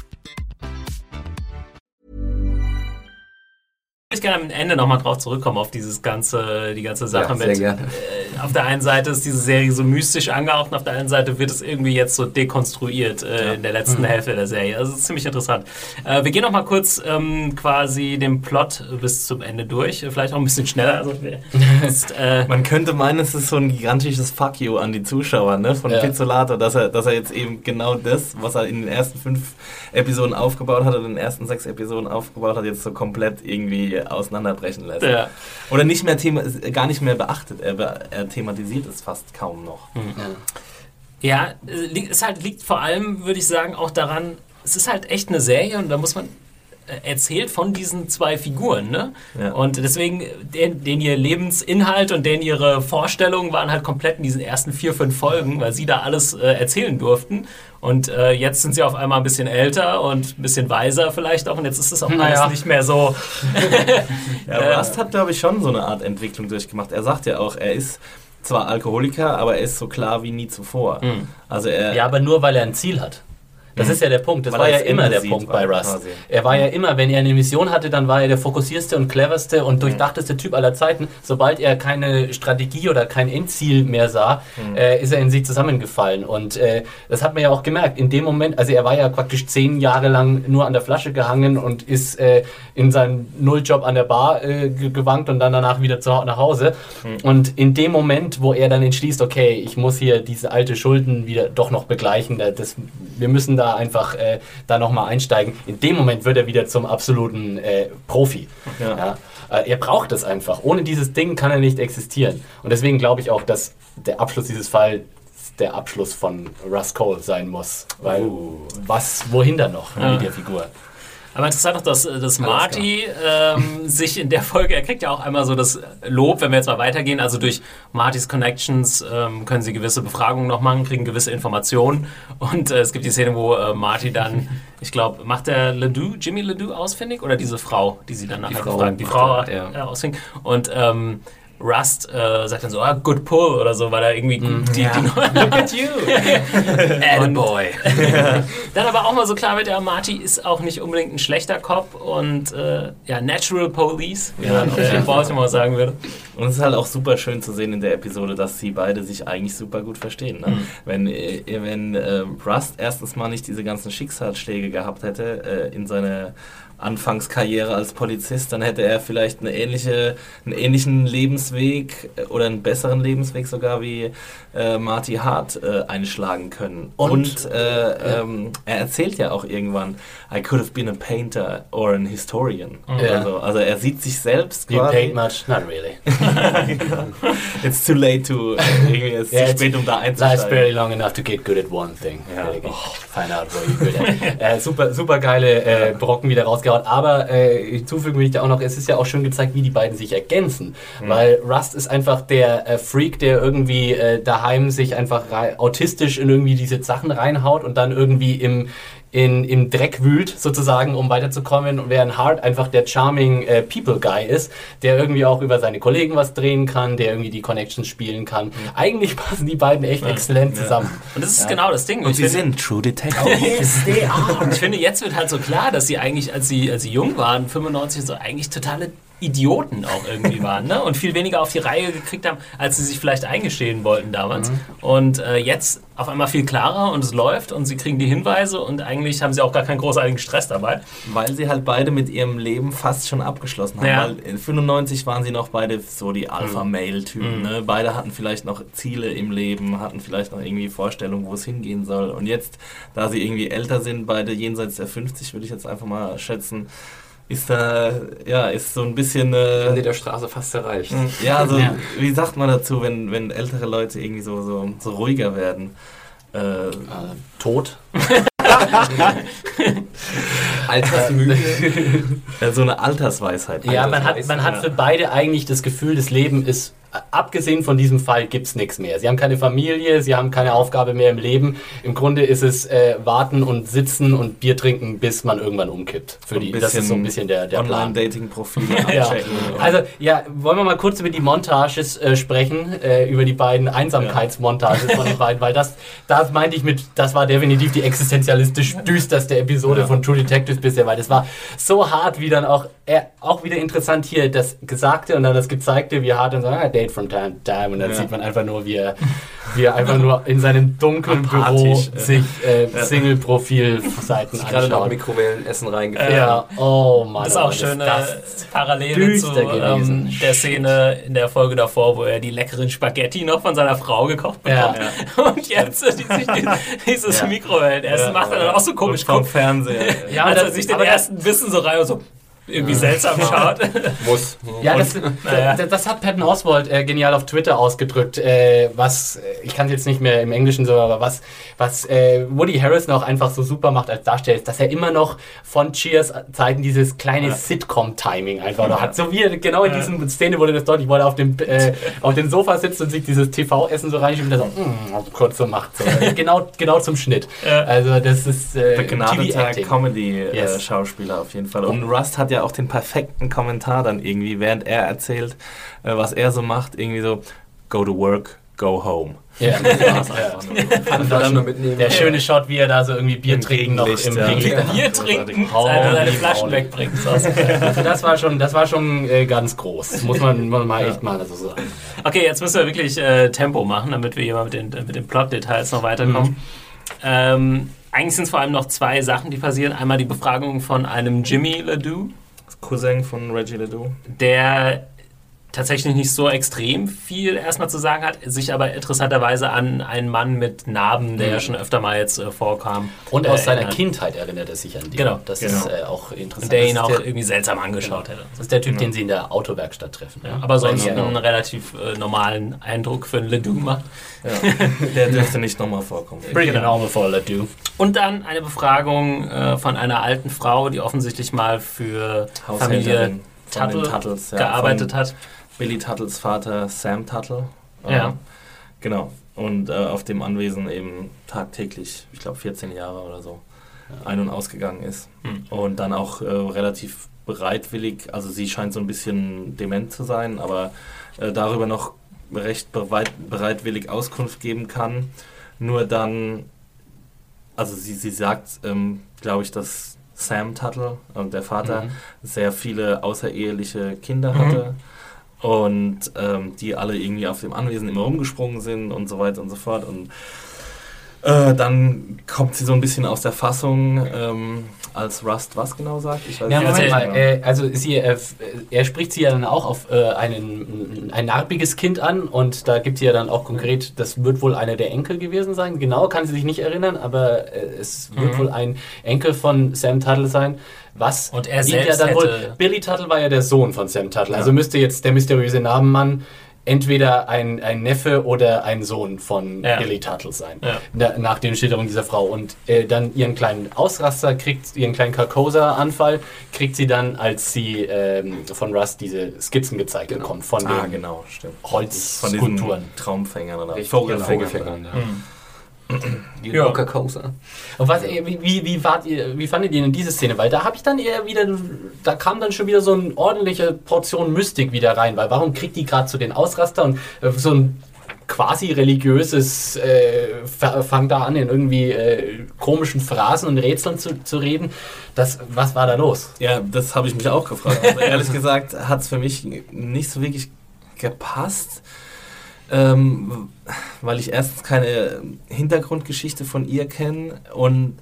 ich gerne am Ende nochmal drauf zurückkommen, auf dieses ganze, die ganze Sache Ja, mit. Äh, auf der einen Seite ist diese Serie so mystisch angehaucht und auf der anderen Seite wird es irgendwie jetzt so dekonstruiert äh, in der letzten Hälfte der Serie. Also es ist ziemlich interessant. Äh, wir gehen nochmal kurz ähm, quasi den Plot bis zum Ende durch. Äh, Vielleicht auch ein bisschen schneller. Also jetzt, äh, Man könnte meinen, es ist so ein gigantisches Fuck you an die Zuschauer ne, von Ja. Pizzolato, dass er, dass er jetzt eben genau das, was er in den ersten fünf Episoden aufgebaut hat oder in den ersten sechs Episoden aufgebaut hat, jetzt so komplett irgendwie auseinanderbrechen lässt. Ja. Oder nicht mehr thema gar nicht mehr beachtet. Er, be- er thematisiert es fast kaum noch. Ja, äh, li- es halt liegt vor allem, würde ich sagen, auch daran, es ist halt echt eine Serie und da muss man äh, erzählt von diesen zwei Figuren, ne? Ja. Und deswegen, den, den ihr Lebensinhalt und den ihre Vorstellungen waren halt komplett in diesen ersten vier, fünf Folgen, weil sie da alles äh, erzählen durften. Und äh, jetzt sind sie auf einmal ein bisschen älter und ein bisschen weiser vielleicht auch. Und jetzt ist es auch Naja. alles nicht mehr so. Ja, Äh, Rust hat, glaube ich, schon so eine Art Entwicklung durchgemacht. Er sagt ja auch, er ist zwar Alkoholiker, aber er ist so klar wie nie zuvor. Hm. Also er, Ja, aber nur weil er ein Ziel hat. Das ist ja der Punkt. Das Weil war ja immer der Punkt bei Rust. quasi. Er war ja immer, wenn er eine Mission hatte, dann war er der fokussierste und cleverste und durchdachteste Typ aller Zeiten. Sobald er keine Strategie oder kein Endziel mehr sah, äh, ist er in sich zusammengefallen. Und äh, das hat man ja auch gemerkt. In dem Moment, also er war ja praktisch zehn Jahre lang nur an der Flasche gehangen und ist äh, in seinem Nulljob an der Bar äh, ge- gewankt und dann danach wieder zu, nach Hause. Und in dem Moment, wo er dann entschließt, okay, ich muss hier diese alte Schulden wieder doch noch begleichen, da- das, wir müssen da einfach äh, da nochmal einsteigen. In dem Moment wird er wieder zum absoluten äh, Profi. Ja. Ja. Äh, er braucht es einfach. Ohne dieses Ding kann er nicht existieren. Und deswegen glaube ich auch, dass der Abschluss dieses Fall der Abschluss von Russ Cole sein muss. Weil was, wohin dann noch Ja. mit der Figur? Aber interessant auch, dass, dass Marty ähm, sich in der Folge, er kriegt ja auch einmal so das Lob, wenn wir jetzt mal weitergehen, also durch Martys Connections ähm, können sie gewisse Befragungen noch machen, kriegen gewisse Informationen. Und äh, es gibt die Szene, wo äh, Marty dann, ich glaube, macht der Ledoux, Jimmy Ledoux ausfindig? Oder diese Frau, die sie dann nachher Frau befragt, die Frau er, ja. äh, ausfindig und ähm, Rust äh, sagt dann so, ah, good pull oder so, weil er irgendwie gut die, die Look at you. Attaboy. Dann aber auch mal so klar wird, ja, Marty ist auch nicht unbedingt ein schlechter Cop und äh, ja, Natural Police, wie man ja. in Baltimore sagen würde. Und es ist halt auch super schön zu sehen in der Episode, dass sie beide sich eigentlich super gut verstehen. Ne? Wenn, äh, wenn äh, Rust erstens mal nicht diese ganzen Schicksalsschläge gehabt hätte äh, in seiner Anfangskarriere als Polizist, dann hätte er vielleicht eine ähnliche, einen ähnlichen Lebensweg äh, oder einen besseren Lebensweg sogar wie äh, Marty Hart äh, einschlagen können. Und- Und, äh, ähm, er erzählt ja auch irgendwann, I could have been a painter or an historian. Ja. Also, also er sieht sich selbst You quasi. paid much? Not really. It's too late to, irgendwie ist Ja, zu it's- spät, um da Life's einzusteigen. barely long enough to get good at one thing. Ja. Oh, find out where you're good at. äh, super, super geile äh, Brocken wieder rausgehauen. Aber äh, hinzufügen will ich da auch noch, es ist ja auch schon gezeigt, wie die beiden sich ergänzen. Mhm. Weil Rust ist einfach der äh, Freak, der irgendwie äh, daheim sich einfach autistisch in irgendwie diese Sachen reinhaut und dann irgendwie im in, im Dreck wühlt, sozusagen, um weiterzukommen. Und während Hart einfach der charming äh, People Guy ist, der irgendwie auch über seine Kollegen was drehen kann, der irgendwie die Connections spielen kann. Eigentlich passen die beiden echt exzellent zusammen. Und das ist genau das Ding. Und Ich sie finde- sind True Detectives. Ich finde, jetzt wird halt so klar, dass sie eigentlich, als sie, als sie jung waren, 95, so eigentlich totale Idioten auch irgendwie waren, ne? Und viel weniger auf die Reihe gekriegt haben, als sie sich vielleicht eingestehen wollten damals. Und äh, jetzt auf einmal viel klarer und es läuft und sie kriegen die Hinweise und eigentlich haben sie auch gar keinen großartigen Stress dabei. Weil sie halt beide mit ihrem Leben fast schon abgeschlossen haben. Ja. Weil in 95 waren sie noch beide so die Alpha-Male-Typen. Ne? Beide hatten vielleicht noch Ziele im Leben, hatten vielleicht noch irgendwie Vorstellungen, wo es hingehen soll. Und jetzt, da sie irgendwie älter sind, beide jenseits der 50, würde ich jetzt einfach mal schätzen, ist da, ja, ist so ein bisschen. Ende Äh, der Straße fast erreicht. ja, also, Ja. wie sagt man dazu, wenn, wenn ältere Leute irgendwie so, so, so ruhiger werden? Äh, Äh, tot. Altersmüde. so eine Altersweisheit. Ja, man hat, man hat für beide eigentlich das Gefühl, das Leben ist, abgesehen von diesem Fall, gibt's nichts mehr. Sie haben keine Familie, sie haben keine Aufgabe mehr im Leben. Im Grunde ist es äh, warten und sitzen und Bier trinken, bis man irgendwann umkippt. Für die, das ist so ein bisschen der, der Plan. Online-Dating-Profile Ja. Also, ja, wollen wir mal kurz über die Montages äh, sprechen, äh, über die beiden Einsamkeitsmontages von den beiden, weil das, das meinte ich mit, das war definitiv die existenzialistisch düsterste Episode von True Detectives bisher, weil das war so hart, wie dann auch, äh, auch wieder interessant hier das Gesagte und dann das Gezeigte, wie hart dann so, ah, Date from time to time und dann Ja. sieht man einfach nur, wie er, wie er einfach nur in seinem dunklen Büro ja. sich äh, Single-Profil-Seiten Gerade noch anschaut. Mikrowellenessen reingefüllt. Ja, oh Mann. Das ist auch aber schöne das- Parallele zu ähm, der Szene in der Folge davor, wo er die leckeren Spaghetti noch von seiner Frau gekocht Ja. bekommt. Und jetzt äh, die, dieses Ja. Mikrowellenessen Ja. macht er dann auch so komisch. vom Guckt, Fernseher. Ja, als er sich den ersten Bissen so rein und so irgendwie seltsam schaut. Muss. Ja, das, naja. das, das hat Patton Oswald äh, genial auf Twitter ausgedrückt, äh, was, äh, ich kann es jetzt nicht mehr im Englischen so, aber was, was äh, Woody Harrison auch einfach so super macht als Darsteller, ist, dass er immer noch von Cheers Zeiten dieses kleine Sitcom-Timing einfach noch hat. So wie er genau in diesen Szene wurde das deutlich, wo er auf dem, äh, auf dem Sofa sitzt und sich dieses TV-Essen so reinschiebt und dann so, mm, kurz so macht. So. Äh, genau, genau zum Schnitt. Ja. Also das ist äh, begnadeter. Comedy-Schauspieler Yes. Schauspieler auf jeden Fall. Und Rust hat ja auch den perfekten Kommentar dann irgendwie, während er erzählt, äh, was er so macht, irgendwie so, go to work, go home. Ja. Kann Flaschen noch mitnehmen. Der schöne Shot, wie er da so irgendwie Bier Im trinken noch im ja. Gegenlicht. Bier trinken, Oh, seine, seine Flaschen wegbringt. Also das war schon, das war schon äh, ganz groß. Muss man, man mal echt mal so sagen. Okay, jetzt müssen wir wirklich äh, Tempo machen, damit wir hier mal mit den, mit den Plot-Details noch weiterkommen. Ähm, eigentlich sind es vor allem noch zwei Sachen, die passieren. Einmal die Befragung von einem Jimmy Ledoux, Cousin von Reggie Ledoux. der tatsächlich nicht so extrem viel erstmal zu sagen hat, sich aber interessanterweise an einen Mann mit Narben, der ja schon öfter mal jetzt äh, vorkam. Und äh, aus seiner erinnert. Kindheit erinnert er sich an die. Genau, Das genau. ist äh, auch interessant. Und der ihn auch der, irgendwie seltsam angeschaut hätte. das ist der Typ, den sie in der Autowerkstatt treffen. Ja, aber sonst Ja, einen relativ äh, normalen Eindruck für einen Ledoux macht. Ja. Der dürfte nicht nochmal vorkommen. Pretty normal for a Ledoux. Und dann eine Befragung äh, von einer alten Frau, die offensichtlich mal für Familie den Tuttle Tuttles, ja, gearbeitet hat. Billy Tuttles Vater Sam Tuttle. Ja. Äh, Genau. Und äh, auf dem Anwesen eben tagtäglich, ich glaube 14 Jahre oder so, ein- und ausgegangen ist. Hm. Und dann auch äh, relativ bereitwillig, also sie scheint so ein bisschen dement zu sein, aber äh, darüber noch recht bereit, bereitwillig Auskunft geben kann. Nur dann, also sie, sie sagt, ähm, glaube ich, dass Sam Tuttle, äh, der Vater, Mhm. sehr viele außereheliche Kinder Mhm. Und ähm, die alle irgendwie auf dem Anwesen immer rumgesprungen sind und so weiter und so fort. Und äh, dann kommt sie so ein bisschen aus der Fassung, ähm, als Rust was genau sagt. Ich weiß Ja, nicht. Moment mal, äh, also sie, äh, er spricht sie ja dann auch auf äh, einen, ein narbiges Kind an und da gibt sie ja dann auch konkret, das wird wohl einer der Enkel gewesen sein. Genau kann sie sich nicht erinnern, aber äh, es wird Mhm. wohl ein Enkel von Sam Tuttle sein. Was Und er selbst ja dann wohl, hätte- Billy Tuttle war ja der Sohn von Sam Tuttle, Ja. also müsste jetzt der mysteriöse Nabenmann entweder ein, ein Neffe oder ein Sohn von Ja. Billy Tuttle sein. Ja. Na, nach den Schilderungen dieser Frau. Und äh, dann ihren kleinen Ausraster kriegt, ihren kleinen Carcosa-Anfall, kriegt sie dann, als sie ähm, von Rust diese Skizzen gezeigt bekommt, von Ah, den genau, stimmt. Von Holzskulpturen. diesen Traumfängern oder Vogelfängern. Vogelfängern, ja. Die Ja. Coca-Cola. Und was, äh, wie, wie, wie, wart ihr, wie fandet ihr denn diese Szene? Weil da habe ich dann eher wieder, da kam dann schon wieder so eine ordentliche Portion Mystik wieder rein. Weil warum kriegt die gerade so den Ausraster und äh, so ein quasi religiöses äh, fa- fang da an in irgendwie äh, komischen Phrasen und Rätseln zu, zu reden. Das, was war da los? Ja, das habe ich mich auch gefragt. Aber ehrlich gesagt hat es für mich nicht so wirklich gepasst, ähm, weil ich erstens keine Hintergrundgeschichte von ihr kenne und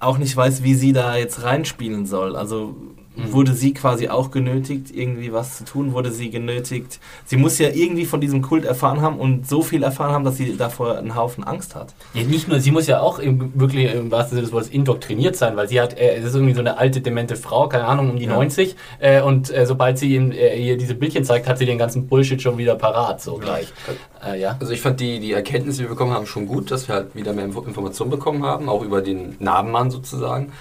auch nicht weiß, wie sie da jetzt reinspielen soll. Also wurde sie quasi auch genötigt, irgendwie was zu tun? Wurde sie genötigt? Sie muss ja irgendwie von diesem Kult erfahren haben und so viel erfahren haben, dass sie davor einen Haufen Angst hat. Ja, nicht nur, sie muss ja auch im, wirklich im wahrsten Sinne des Wortes indoktriniert sein, weil sie hat, äh, es ist irgendwie so eine alte, demente Frau, keine Ahnung, um die Ja. 90. Äh, und äh, sobald sie ihm, äh, ihr diese Bildchen zeigt, hat sie den ganzen Bullshit schon wieder parat, so gleich. Äh, ja. Also ich fand die, die Erkenntnisse, die wir bekommen haben, schon gut, dass wir halt wieder mehr Info- Informationen bekommen haben, auch über den Narbenmann sozusagen.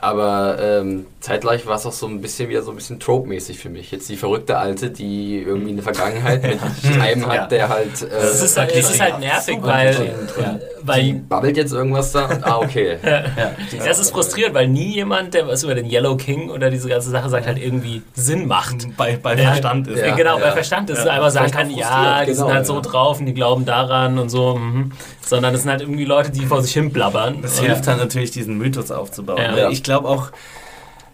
Aber ähm, zeitgleich war es auch so ein bisschen wieder so ein bisschen trope-mäßig für mich. Jetzt die verrückte Alte, die irgendwie eine Vergangenheit mit einem hat, Ja. der halt... Äh, Es ist halt, es ist halt nervig, weil, Ja. weil babbelt jetzt irgendwas da? Ah, okay. das ist frustrierend, weil nie jemand, der was über den Yellow King oder diese ganze Sache sagt, halt irgendwie Sinn macht. Bei, bei Ja. Verstand ist. Ja. genau, bei Verstand ist es einfach sagen kann, ja, die sind genau, halt so ja. drauf und die glauben daran und so, mhm. sondern es sind halt irgendwie Leute, die vor sich hin blabbern. Das Und- hilft halt natürlich, diesen Mythos aufzubauen. Ja. Ja. Ich glaube auch,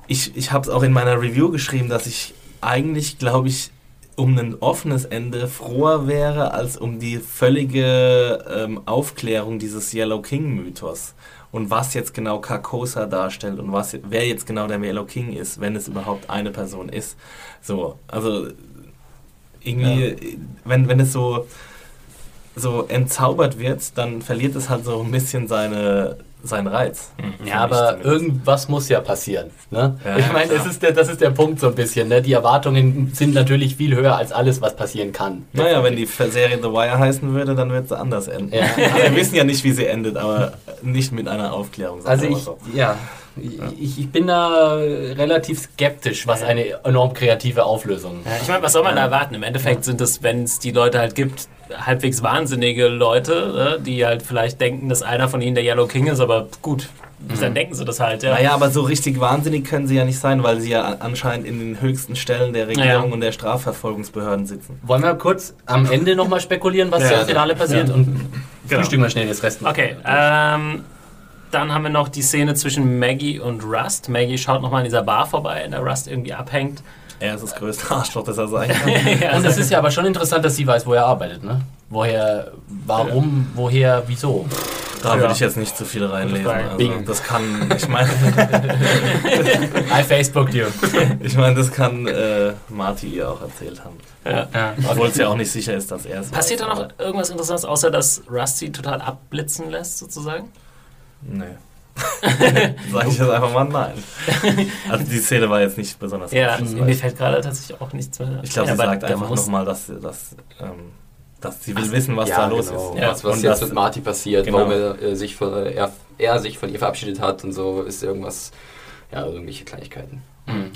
ich, ich habe es auch in meiner Review geschrieben, dass ich eigentlich, glaube ich, um ein offenes Ende froher wäre, als um die völlige ähm, Aufklärung dieses Yellow King-Mythos. Und was jetzt genau Carcosa darstellt und was, wer jetzt genau der Yellow King ist, wenn es überhaupt eine Person ist. So, also irgendwie, wenn, wenn es so, so entzaubert wird, dann verliert es halt so ein bisschen seine, seinen Reiz. Mhm. Ja, aber irgendwas muss ja passieren. Ne? Ja, ich meine, ist, der, das ist der Punkt so ein bisschen. Ne? Die Erwartungen sind natürlich viel höher als alles, was passieren kann. Naja, wenn die Serie The Wire heißen würde, dann würde sie anders enden. Ja. Wir wissen ja nicht, wie sie endet, aber nicht mit einer Aufklärung. Also ich, so. ja, ich, ich bin da relativ skeptisch, was eine enorm kreative Auflösung Ja, ich meine, was soll man da erwarten? Im Endeffekt sind es, wenn es die Leute halt gibt, halbwegs wahnsinnige Leute, äh, die halt vielleicht denken, dass einer von ihnen der Yellow King ist, aber gut, dann denken sie das halt, ja. Naja, aber so richtig wahnsinnig können sie ja nicht sein, weil sie ja an- anscheinend in den höchsten Stellen der Regierung Ja. und der Strafverfolgungsbehörden sitzen. Wollen wir kurz am Ende nochmal spekulieren, was Ja, im Finale passiert? ja. Und Genau. frühstücken wir schnell das Rest. Okay, ähm, dann haben wir noch die Szene zwischen Maggie und Rust. Maggie schaut nochmal in dieser Bar vorbei, in der Rust irgendwie abhängt. Er ist das größte Arschloch, das er sein kann. ja, Und es ist ja aber schon interessant, dass sie weiß, wo er arbeitet, ne? Woher, warum, woher, wieso? Da Ja. würde ich jetzt nicht zu viel reinlesen. Also, Bing. das kann, ich meine, I Facebooked you. ich mein, das kann äh, Marty ihr auch erzählt haben. ja. Ja. Obwohl es ja auch nicht sicher ist, dass er es Passiert da noch irgendwas Interessantes, außer dass Rusty total abblitzen lässt, sozusagen? Nee. Sag ich jetzt einfach mal nein. Also die Szene war jetzt nicht besonders Ja, mir fällt gerade tatsächlich auch nichts mehr. Ich glaube, ja, sie sagt der einfach nochmal, dass, dass, ähm, dass sie will wissen, was ja, da los genau. ist. Ja. Was, was Und jetzt das- mit Marty passiert, Genau. warum er, äh, sich von, er, er sich von ihr verabschiedet hat und so, ist irgendwas, ja, irgendwelche Kleinigkeiten.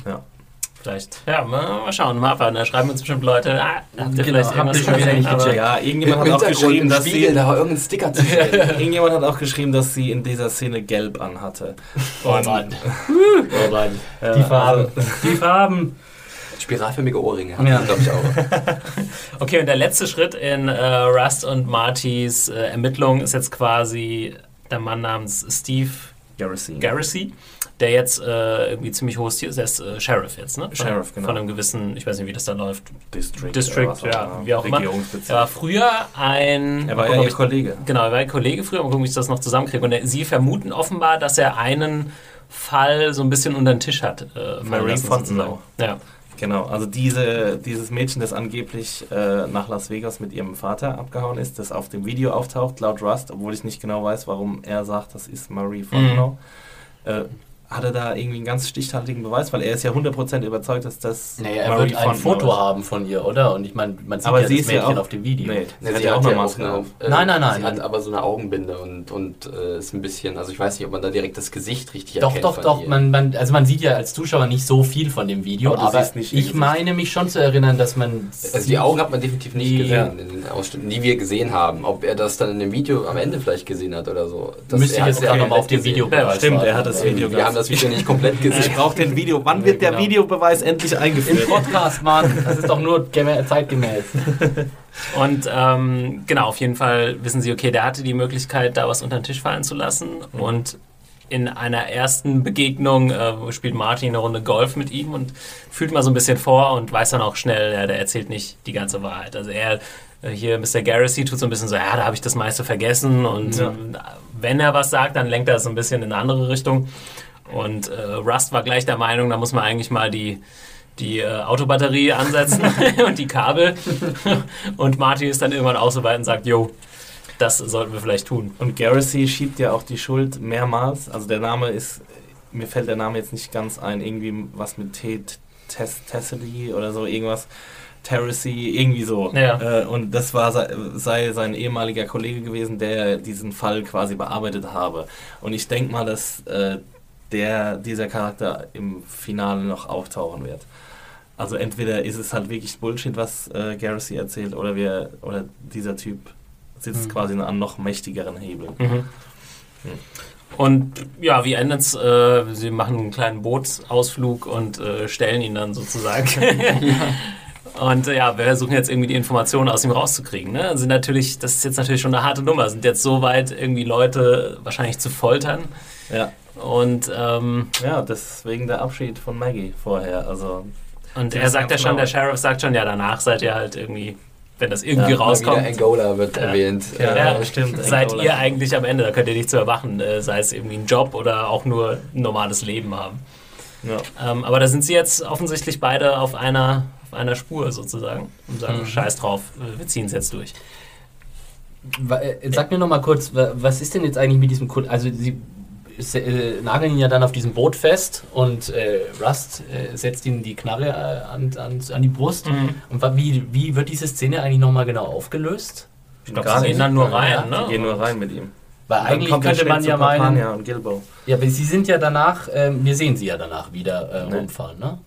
Ja. Vielleicht. Ja, mal, mal schauen, mal abwarten. Da schreiben uns bestimmt Leute, ah, habt ihr Genau, vielleicht habt ihr irgendwas schon wieder nicht gecheckt? ja, irgendjemand hat auch geschrieben, dass sie, da war irgendein Sticker zu irgendjemand hat auch geschrieben, dass sie in dieser Szene gelb anhatte. Oh Mann. Oh Mann. Ja, Die Farben. also- Die Farben. Spiralförmige Ohrringe Ja. ja. glaube ich, auch. Okay, und der letzte Schritt in äh, Rust und Martys äh, Ermittlung ist jetzt quasi der Mann namens Steve Garrison. Garrissy, der jetzt äh, irgendwie ziemlich hohes Tier ist. Er ist äh, Sheriff jetzt, ne? Von, Sheriff, genau. Von einem gewissen, ich weiß nicht, wie das da läuft. District. District, ja, wie auch immer. Er war früher ein. Er war ja ihr Kollege. Genau, er war ein Kollege früher. Mal gucken, wie ich das noch zusammenkriege. Und er, sie vermuten offenbar, dass er einen Fall so ein bisschen unter den Tisch hat. Äh, Marie Fontenau. Ja. Genau, also diese, dieses Mädchen, das angeblich äh, nach Las Vegas mit ihrem Vater abgehauen ist, das auf dem Video auftaucht, laut Rust, obwohl ich nicht genau weiß, warum er sagt, das ist Marie Fontenau. Äh, hat er da irgendwie einen ganz stichhaltigen Beweis? Weil er ist ja 100% überzeugt, dass das Nee, er Marie wird ein Foto ist. haben von ihr, oder? Und ich meine, man sieht Aber ja sie das ist ja Mädchen auch- auf dem Video. Nee, Ne, sie hat ja auch eine ja auch Maske auf. äh, Nein, nein, nein, Sie nein. hat aber so eine Augenbinde und, und äh, ist ein bisschen, also ich weiß nicht, ob man da direkt das Gesicht richtig Doch, erkennt. doch, von doch. ihr. Man, man, also man sieht ja als Zuschauer nicht so viel von dem Video, Aber aber, ich Gesicht. meine mich schon zu erinnern, dass man. Also die Augen hat man definitiv nicht Die- gesehen in den Ausschnitten, die wir gesehen haben. Ob er das dann in dem Video am Ende vielleicht gesehen hat oder so. Das, müsste ich jetzt es nochmal auf dem gesehen. Video Ja, stimmt, er hat das Video Wir haben das Video nicht komplett gesehen. Ich brauche den Video. Wann wird der Genau. Videobeweis endlich Im eingeführt? Podcast, Mann. Das ist doch nur gemä- zeitgemäß. Und ähm, genau, auf jeden Fall wissen sie, okay, der hatte die Möglichkeit, da was unter den Tisch fallen zu lassen. Und in einer ersten Begegnung äh, spielt Martin eine Runde Golf mit ihm und fühlt mal so ein bisschen vor und weiß dann auch schnell, ja, der erzählt nicht die ganze Wahrheit. Also er, äh, hier Mr. Garrissy tut so ein bisschen so, ja, da habe ich das meiste vergessen. Und Ja. äh, wenn er was sagt, dann lenkt er so ein bisschen in eine andere Richtung. Und äh, Rust war gleich der Meinung, da muss man eigentlich mal die die äh, Autobatterie ansetzen und die Kabel. und Martin ist dann irgendwann auch so weit und sagt, jo, das sollten wir vielleicht tun. Und Garrissy schiebt ja auch die Schuld mehrmals. Also der Name ist, mir fällt der Name jetzt nicht ganz ein, irgendwie was mit T, Tess, Tessity oder so, irgendwas. Terracy, irgendwie so. Ja. Äh, und das war sei, sei sein ehemaliger Kollege gewesen, der diesen Fall quasi bearbeitet habe. Und ich denke mal, dass äh, der, dieser Charakter im Finale noch auftauchen wird. Also entweder ist es halt wirklich Bullshit, was äh, Garrissy erzählt, oder wir, oder dieser Typ sitzt Mhm. quasi an noch mächtigeren Hebeln. Mhm. Und ja, wie endet es? Äh, sie machen einen kleinen Bootsausflug und äh, stellen ihn dann sozusagen. Und äh, ja, wir versuchen jetzt irgendwie die Informationen aus ihm rauszukriegen. Ne? Sind natürlich, das ist jetzt natürlich schon eine harte Nummer. Sind jetzt so weit, irgendwie Leute wahrscheinlich zu foltern. Ja. Und, ähm, ja, deswegen der Abschied von Maggie vorher. Also und er sagt ja schon, der Sheriff sagt schon, ja, danach seid ihr halt irgendwie, wenn das irgendwie Ja, rauskommt. Angola wird Ja. erwähnt. Ja, Ja, stimmt. Seid Angola. ihr eigentlich am Ende? Da könnt ihr nichts mehr machen, äh, sei es irgendwie ein Job oder auch nur ein normales Leben haben. Ja. Ähm, aber da sind sie jetzt offensichtlich beide auf einer, auf einer Spur sozusagen und sagen, Mhm. scheiß drauf, äh, wir ziehen es jetzt durch. Äh, Sag mir noch mal kurz, wa- was ist denn jetzt eigentlich mit diesem Kult? Also sie äh, nageln ihn ja dann auf diesem Boot fest und äh, Rust äh, setzt ihm die Knarre äh, an, an, an die Brust. Mhm. Und wie, wie wird diese Szene eigentlich noch mal genau aufgelöst? Ich glaube, sie gehen dann nur Ja, rein, Die ne? gehen nur rein mit ihm. Weil eigentlich kommt könnte man ja meinen, und Gilbo. ja, aber sie sind ja danach, ähm, wir sehen sie ja danach wieder äh, Nee. rumfahren, ne?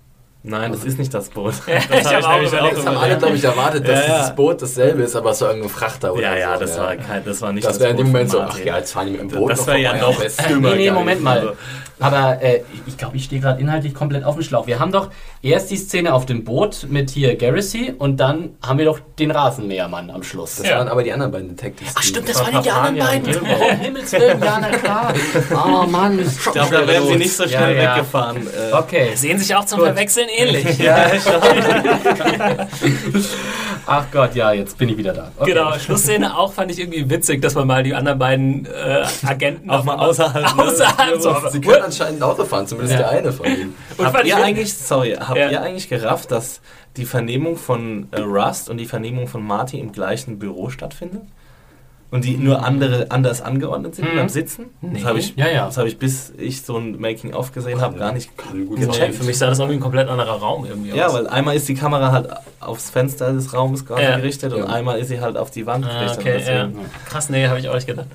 Nein, das ist nicht das Boot. ich Das hab auch überlegt, Das haben alle, glaube ich, erwartet, dass Ja, ja. dieses Boot dasselbe ist, aber es war irgendein Frachter oder Ja, ja, so. das war kein, das war nicht Das wäre in dem Moment so, ach ja, jetzt fahren die mit dem Boot Das wäre ja noch nee, nee. Moment mal. Aber äh, ich glaube, ich stehe gerade inhaltlich komplett auf dem Schlauch. Wir haben doch erst die Szene auf dem Boot mit hier Garrissy und dann haben wir doch den Rasenmähermann am Schluss. Das Ja. waren aber die anderen beiden Detectives. Ach stimmt, das war waren die anderen beiden. Oh, Himmels Willen, ja, na klar. Oh Mann. ich glaube, da wären sie nicht so schnell Ja, ja. weggefahren. Äh, Okay. Sehen sich auch zum Gut. Verwechseln ähnlich. Ja, schon. Ach Gott, ja, jetzt bin ich wieder da. Okay. Genau, Schlussszene auch fand ich irgendwie witzig, dass man mal die anderen beiden äh, Agenten Auch mal außerhalb, ne? außerhalb so, Sie können anscheinend Auto fahren, zumindest Ja. der eine von ihnen. Und Habt fand ich ihr eigentlich, sorry, habt Ja. ihr eigentlich gerafft, dass die Vernehmung von äh, Rust und die Vernehmung von Marty im gleichen Büro stattfindet? Und die nur andere, anders angeordnet sind Mhm. beim Sitzen? Nee. Das habe ich, Ja, ja. das hab ich, bis ich so ein Making-of gesehen habe, gar nicht gecheckt. für mich sah das irgendwie ein komplett anderer Raum irgendwie Ja, aus. weil einmal ist die Kamera halt aufs Fenster des Raumes quasi Ja. gerichtet und Ja. einmal ist sie halt auf die Wand Ah, gerichtet. okay, ja. Krass, nee, habe ich auch nicht gedacht.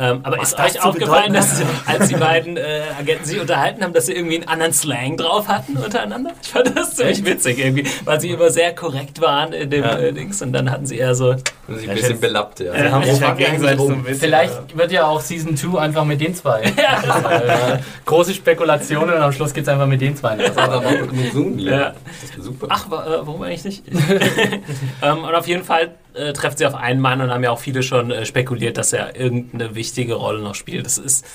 Ähm, aber Was ist das euch aufgefallen, bedeuten dass als die beiden äh, Agenten sich unterhalten haben, dass sie irgendwie einen anderen Slang drauf hatten untereinander? Ich fand das ziemlich witzig irgendwie, weil sie immer sehr korrekt waren in dem Ja. äh, Dings und dann hatten sie eher so. Und sich Ja, ein bisschen jetzt- belappt, ja. Sie haben sich ja wir gegenseitig so ein bisschen. Vielleicht wird ja auch Season 2 einfach mit den zwei. äh, große Spekulationen und am Schluss geht es einfach mit den zwei. Das war aber mal mit Zoom Ja. ja. Das ist super. Ach, äh, warum eigentlich nicht? ähm, und auf jeden Fall äh, treffen sie auf einen Mann und haben ja auch viele schon äh, spekuliert, dass er irgendeine wichtige Rolle noch spielt. Das ist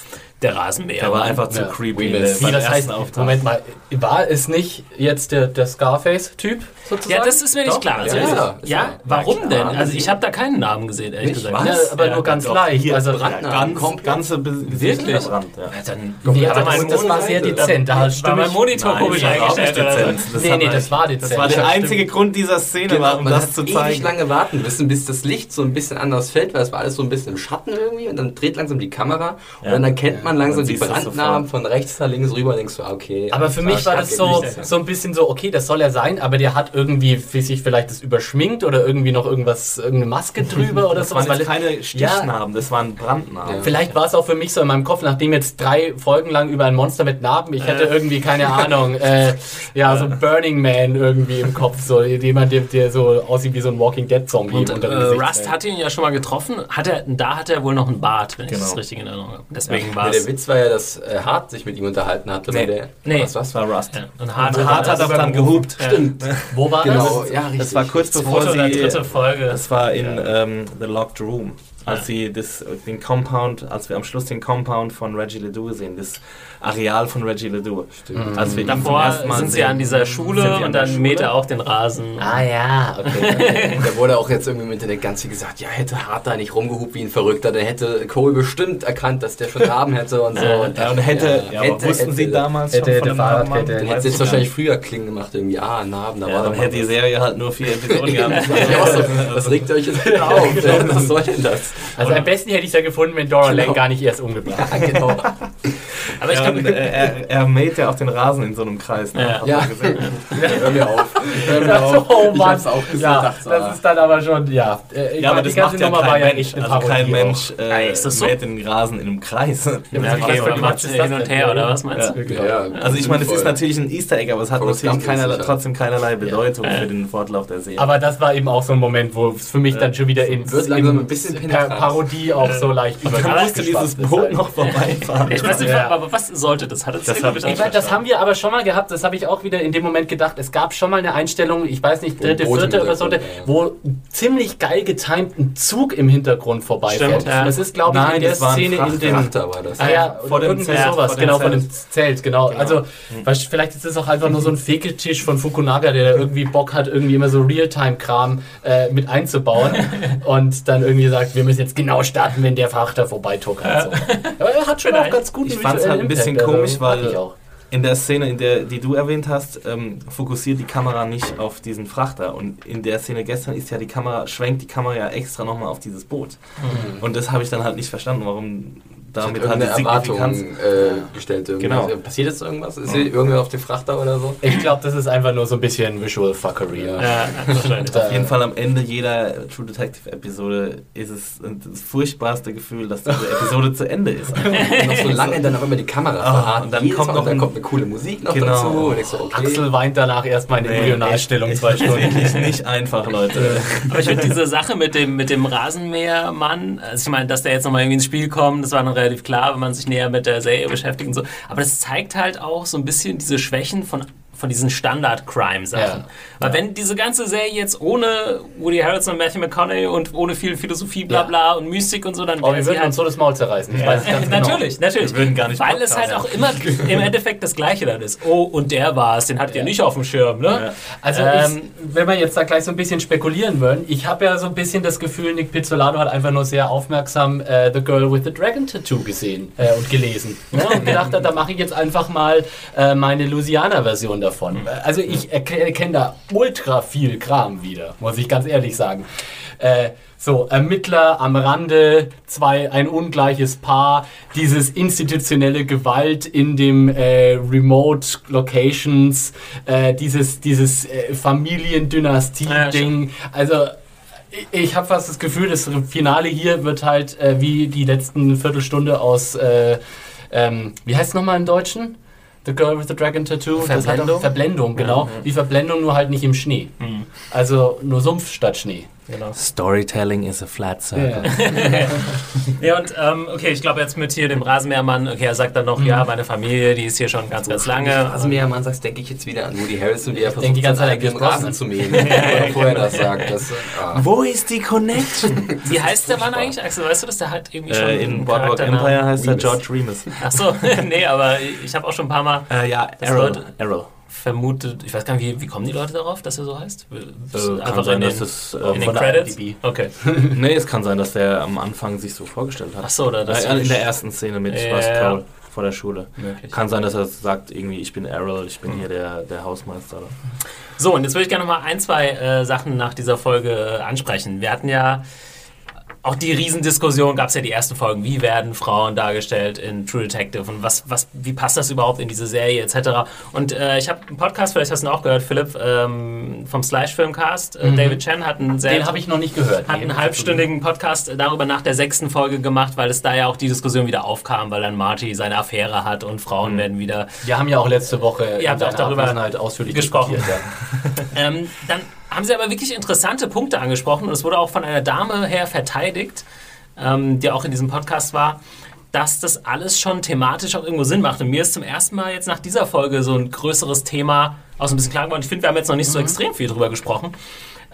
der Rasenmäher. Der war einfach zu Ja. creepy. Wie beim das heißt, Auftritt. Moment mal, war es nicht jetzt der, der Scarface-Typ sozusagen? Ja, das ist mir nicht Doch, klar. Also, ja, ist- ja, ja, ist warum klar. denn? Also ich habe da keinen Namen gesehen, ehrlich Nicht? gesagt. Ja, Was? aber Ja, nur ganz leicht. hier, also. Ganz, ganze Wirklich? Brand, ja. Ja, dann nee, aber mein das, war sehr Monitor- dezent. Da war stimme mein Monitor komisch das war überhaupt eingestellt. Nee, nee, das war dezent. Das war der Ja, einzige Grund dieser Szene, Genau, war, um man das zu ewig zeigen. lange warten müssen, bis das Licht so ein bisschen anders fällt, weil es war alles so ein bisschen im Schatten irgendwie und dann dreht langsam die Kamera und Ja. dann erkennt man langsam Man die das Brandnamen von rechts nach links rüber, denkst du, ah, okay. Aber für mich war das so, so ein bisschen so, okay, das soll er sein, aber der hat irgendwie für sich vielleicht das überschminkt oder irgendwie noch irgendwas, irgendeine Maske drüber oder Das sowas. waren weil jetzt es- keine Stichnarben, das waren Brandnarben. Ja. Vielleicht war es auch für mich so in meinem Kopf, nachdem jetzt drei Folgen lang über ein Monster mit Narben, ich hätte irgendwie, keine Ahnung, äh, ja, so Burning Man irgendwie im Kopf, so jemand, der, der so aussieht wie so ein Walking Dead Zombie. Und unter äh. Rust hatte ihn ja schon mal getroffen. Hat er, da hat er wohl noch einen Bart, wenn ich Genau. das richtig in Erinnerung habe. Deswegen war Ja, es. Der Witz war ja, dass äh, Hart sich mit ihm unterhalten hatte. Nee. Der, Nee. Was, was? Das war Rust. Ja. Und Hart, Und Hart hat auch dann gehupt. Stimmt. Wo war Genau, das? ja, richtig. Das war kurz bevor Zweite oder sie. dritte Folge. Das war in ähm, The Locked Room. Als sie das, den Compound, als wir am Schluss den Compound von Reggie Ledoux sehen, das Areal von Reggie Ledoux. Stimmt. Als wir Davor sind sie an dieser Schule sie an und dann Schule? mäht er auch den Rasen. Ah ja, okay. Da wurde auch jetzt irgendwie im Internet ganz viel gesagt, ja, hätte Hart da nicht rumgehupt wie ein Verrückter, dann hätte Cole bestimmt erkannt, dass der schon Narben hätte und so. Und Ja, und hätte, ja, aber hätte- wussten sie hätte- damals hätte- schon hätte? Dann hätte hätte es ich wahrscheinlich früher klingen gemacht, irgendwie, ah, Narben, da Ja, war dann hätte die. Serie halt nur vier Episoden gehabt. Was regt ihr euch jetzt wieder auf? Was soll denn das? Also am besten hätte ich es ja gefunden, wenn Dora Genau. Lane gar nicht erst umgebracht Ja, genau. Aber ich glaube, und, äh, er, er mäht ja auch den Rasen in so einem Kreis. Ne? Ja. Ja. gesehen? Hör mir auf. Hör mir auf. Oh ich Mann, hab's auch gesehen. ja, das ist dann aber schon, ja. Äh, Ja, aber das macht ja kein ja Mensch. eine Also kein Mensch Ja, äh, ist das so? mäht den Rasen in einem Kreis. ja, was okay, aber Quatsch macht ist hin und her, oder was meinst du? Ja, ja. Also ich meine, es ist natürlich ein Easter Egg, aber es hat Forrest natürlich keinerlei, ist es, ja. trotzdem keinerlei Bedeutung für den Fortlauf der Serie. Aber das war eben auch so ein Moment, wo es für mich dann schon wieder in. Parodie auch so leicht dann übergeschwappt musste dieses ist Boot noch vorbeifahren. Ich weiß nicht, Ja. aber was sollte das? Hat Das hab ich das haben wir aber schon mal gehabt, das habe ich auch wieder in dem Moment gedacht. Es gab schon mal eine Einstellung, ich weiß nicht, dritte, vierte Episode, Hintergrund, wo ziemlich geil getimt ein Zug im Hintergrund vorbeifährt. Stimmt, ja. Das ist, glaube ich, in der Szene in dem. Frachter war das. Ah ja, Vor dem Zelt, sowas, vor dem genau, von Zelt. dem Zelt, genau. Also, weißt, vielleicht ist es auch einfach nur so ein Fekeltisch von Fukunaga, der da irgendwie Bock hat, irgendwie immer so Realtime-Kram äh, mit einzubauen und dann irgendwie sagt, wir müssen jetzt genau starten, wenn der Frachter vorbeituckert. So. Aber er hat schon auch ganz gut Ich fand es halt ein bisschen also komisch, weil in der Szene, in der, die du erwähnt hast, ähm, fokussiert die Kamera nicht auf diesen Frachter. Und in der Szene gestern ist ja die Kamera, schwenkt die Kamera ja extra nochmal auf dieses Boot. Mhm. Und das habe ich dann halt nicht verstanden, warum damit halt eine die Erwartung äh, gestellt. Irgendwie. Genau. Passiert jetzt irgendwas? Ist hier irgendwer auf dem Frachter oder so? Ich glaube, das ist einfach nur so ein bisschen Visual Fuckery. Ja. Ja, wahrscheinlich. Auf jeden Fall am Ende jeder True Detective Episode ist es das furchtbarste Gefühl, dass diese Episode zu Ende ist. Und noch so lange dann auch immer die Kamera Ah, verharrt. und dann kommt noch dann kommt eine coole Musik noch Genau. dazu. Und ich so, okay. Axel weint danach erstmal in Embryonalstellung echt- zwei Stunden. Wirklich nicht einfach, Leute. Aber ich finde diese Sache mit dem, mit dem Rasenmähermann, also ich meine, dass der jetzt nochmal irgendwie ins Spiel kommt, das war dann relativ klar, wenn man sich näher mit der Serie beschäftigt und so. Aber das zeigt halt auch so ein bisschen diese Schwächen von von diesen Standard-Crime-Sachen. Ja. Weil wenn diese ganze Serie jetzt ohne Woody Harrelson und Matthew McConaughey und ohne viel Philosophie, bla Ja. bla und Mystik und so, dann Oh, wir würden halt uns so das Maul zerreißen. Ich weiß es ganz genau. natürlich, natürlich. Wir würden gar nicht Weil es halt auch immer im Endeffekt das Gleiche dann ist. Oh, und der war es, den hattet ihr nicht auf dem Schirm, ne? Also, Ähm, ich, wenn wir jetzt da gleich so ein bisschen spekulieren wollen, ich habe ja so ein bisschen das Gefühl, Nick Pizzolato hat einfach nur sehr aufmerksam äh, The Girl with the Dragon Tattoo gesehen äh, und gelesen. Ne? Und gedacht hat, da mache ich jetzt einfach mal äh, meine Louisiana-Version davon. Also, ich erkenne da ultra viel Kram wieder, muss ich ganz ehrlich sagen. Äh, so, Ermittler am Rande, zwei, ein ungleiches Paar, dieses institutionelle Gewalt in dem äh, Remote Locations, äh, dieses, dieses äh, Familiendynastie-Ding. also, ich- ich habe fast das Gefühl, das Finale hier wird halt äh, wie die letzten Viertelstunde aus, äh, ähm, wie heißt es nochmal im Deutschen? The Girl with the Dragon Tattoo. Verblendung? Verblendung, genau. Wie Verblendung, nur halt nicht im Schnee. Also nur Sumpf statt Schnee. Storytelling is a flat circle. Ja, und ähm, okay, ich glaube jetzt mit hier dem Rasenmähermann, okay, er sagt dann noch, ja, meine Familie, die ist hier schon ganz, ganz lange. Also mir Mann sagst, denke ich jetzt wieder an Woody Harrelson, wie er versucht, die ganze Zeit Pierce Rasen zu mähen. Oder vorher das sagt. Das, ah. Wo ist die Connection? Wie heißt der Mann eigentlich, Axel? Weißt du das? Der hat irgendwie schon äh, in Boardwalk. Empire heißt er. George Remus. Ach so, nee, aber ich habe auch schon ein paar Mal Äh, ja, Errol. Errol. Vermutet, ich weiß gar nicht, wie, wie kommen die Leute darauf, dass er so heißt? Äh, kann sein, dass es äh, in den Credits? IMDb. Okay. Nee, es kann sein, dass der am Anfang sich so vorgestellt hat. Ach so, oder das äh, in der ersten Szene mit Ja, Russ ja. Cole vor der Schule. Möglich. Kann sein, dass er sagt, irgendwie, ich bin Errol, ich bin hier der, der Hausmeister. So, und jetzt würde ich gerne noch mal ein, zwei äh, Sachen nach dieser Folge äh, ansprechen. Wir hatten ja auch die Riesendiskussion gab es ja die ersten Folgen. Wie werden Frauen dargestellt in True Detective und was, was, wie passt das überhaupt in diese Serie etc. Und äh, ich habe einen Podcast, vielleicht hast du ihn auch gehört, Philipp, ähm, vom Slash Filmcast. Äh, David Chen hat einen sehr Den habe ich noch nicht gehört. hat einen halbstündigen Podcast darüber nach der sechsten Folge gemacht, weil es da ja auch die Diskussion wieder aufkam, weil dann Marty seine Affäre hat und Frauen werden wieder Wir haben ja auch letzte Woche Ihr habt auch darüber Abwesenheit ausführlich gesprochen. Ja. Ähm, dann haben sie aber wirklich interessante Punkte angesprochen und es wurde auch von einer Dame her verteidigt, ähm, die auch in diesem Podcast war, dass das alles schon thematisch auch irgendwo Sinn macht. Und mir ist zum ersten Mal jetzt nach dieser Folge so ein größeres Thema aus ein bisschen klar geworden. Ich finde, wir haben jetzt noch nicht so extrem viel drüber gesprochen.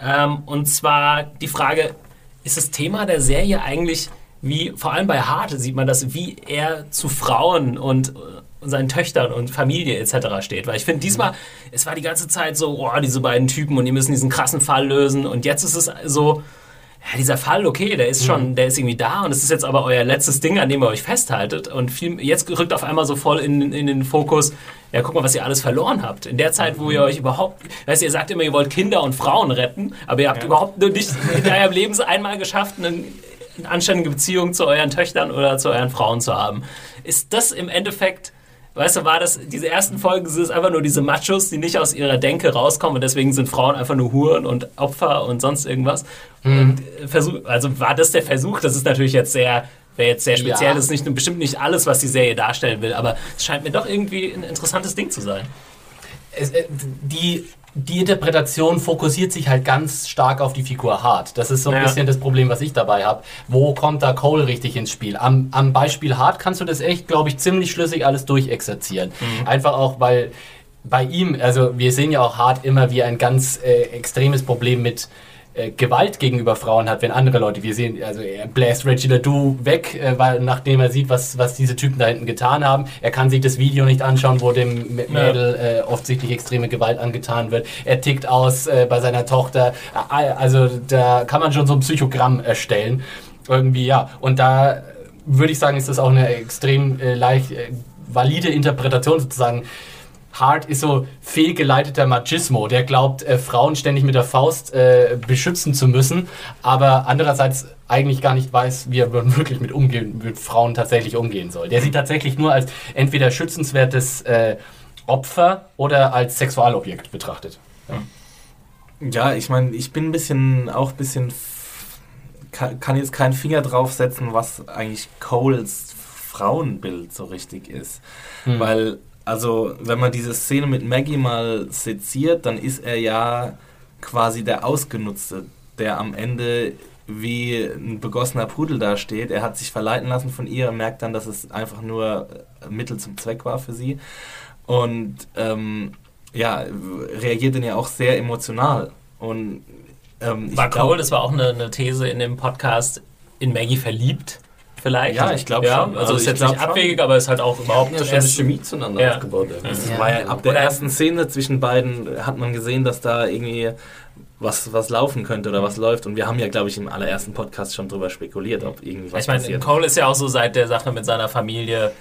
Ähm, und zwar die Frage, ist das Thema der Serie eigentlich, wie, vor allem bei Hart sieht man das, wie er zu Frauen und, und seinen Töchtern und Familie etc. steht. Weil ich finde, diesmal, es war die ganze Zeit so, oh, diese beiden Typen und die müssen diesen krassen Fall lösen. Und jetzt ist es so, ja, dieser Fall, okay, der ist schon, der ist irgendwie da und es ist jetzt aber euer letztes Ding, an dem ihr euch festhaltet. Und viel, jetzt rückt auf einmal so voll in, in den Fokus, ja, guck mal, was ihr alles verloren habt. In der Zeit, wo ihr euch überhaupt, weißt du, ihr sagt immer, ihr wollt Kinder und Frauen retten, aber ihr habt überhaupt nur nicht in eurem Leben einmal geschafft, einen, eine anständige Beziehung zu euren Töchtern oder zu euren Frauen zu haben. Ist das im Endeffekt, weißt du, war das, diese ersten Folgen sind es einfach nur diese Machos, die nicht aus ihrer Denke rauskommen und deswegen sind Frauen einfach nur Huren und Opfer und sonst irgendwas. Und äh, Versuch, also war das der Versuch, das ist natürlich jetzt sehr, wäre jetzt sehr speziell, Ja. das ist nicht, bestimmt nicht alles, was die Serie darstellen will, aber es scheint mir doch irgendwie ein interessantes Ding zu sein. es, äh, die, die Interpretation fokussiert sich halt ganz stark auf die Figur Hart. Das ist so ein Ja. bisschen das Problem, was ich dabei habe. Wo kommt da Cole richtig ins Spiel? Am, am Beispiel Hart kannst du das echt, glaube ich, ziemlich schlüssig alles durchexerzieren. Mhm. Einfach auch, weil bei ihm, also wir sehen ja auch Hart immer wie ein ganz äh, extremes Problem mit äh, Gewalt gegenüber Frauen hat, wenn andere Leute, wir sehen, also er bläst Reggie Ledoux weg, äh, weil, nachdem er sieht, was, was diese Typen da hinten getan haben. Er kann sich das Video nicht anschauen, wo dem Mädel äh, offensichtlich extreme Gewalt angetan wird. Er tickt aus äh, bei seiner Tochter. Äh, Also da kann man schon so ein Psychogramm erstellen. Irgendwie, ja. Und da äh, würde ich sagen, ist das auch eine extrem äh, leicht äh, valide Interpretation sozusagen. Hart ist so fehlgeleiteter Machismo, der glaubt, äh, Frauen ständig mit der Faust äh, beschützen zu müssen, aber andererseits eigentlich gar nicht weiß, wie er wirklich mit, umgehen, mit Frauen tatsächlich umgehen soll. Der sieht tatsächlich nur als entweder schützenswertes äh, Opfer oder als Sexualobjekt betrachtet. Ja, ich meine, ich bin ein bisschen, auch ein bisschen, kann, kann jetzt keinen Finger draufsetzen, was eigentlich Coles Frauenbild so richtig ist. Weil, also, wenn man diese Szene mit Maggie mal seziert, dann ist er ja quasi der Ausgenutzte, der am Ende wie ein begossener Pudel dasteht. Er hat sich verleiten lassen von ihr, merkt dann, dass es einfach nur Mittel zum Zweck war für sie. Und ähm, ja, reagiert dann ja auch sehr emotional. Und ähm, ich War glaub- Cole, das war auch eine, eine These in dem Podcast, in Maggie verliebt? Vielleicht? Ja, ich glaub ja, schon. Also, Also ist jetzt nicht schon. abwegig, aber ist halt auch überhaupt Ja, schon eine erst- Chemie zueinander Ja. aufgebaut. irgendwie. Das war ja, ab der ersten Szene zwischen beiden hat man gesehen, dass da irgendwie was, was laufen könnte oder was läuft. Und wir haben ja, glaube ich, im allerersten Podcast schon drüber spekuliert, ob irgendwie was Ich meine. Cole ist ja auch so seit der Sache mit seiner Familie,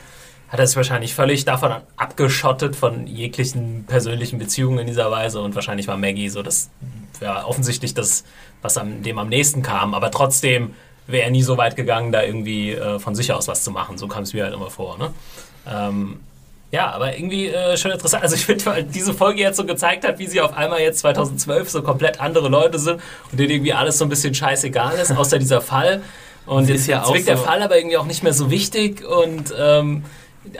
hat er sich wahrscheinlich völlig davon abgeschottet von jeglichen persönlichen Beziehungen in dieser Weise und wahrscheinlich war Maggie so das, ja, offensichtlich das, was am, dem am nächsten kam, aber trotzdem wäre er nie so weit gegangen, da irgendwie äh, von sich aus was zu machen. So kam es mir halt immer vor, ne? Ähm, ja, aber irgendwie äh, schon interessant. Also ich finde, weil diese Folge jetzt so gezeigt hat, wie sie auf einmal jetzt 2012 so komplett andere Leute sind und denen irgendwie alles so ein bisschen scheißegal ist, außer dieser Fall. Und Es jetzt, ist ja jetzt auch wirkt der so- Fall aber irgendwie auch nicht mehr so wichtig und ähm,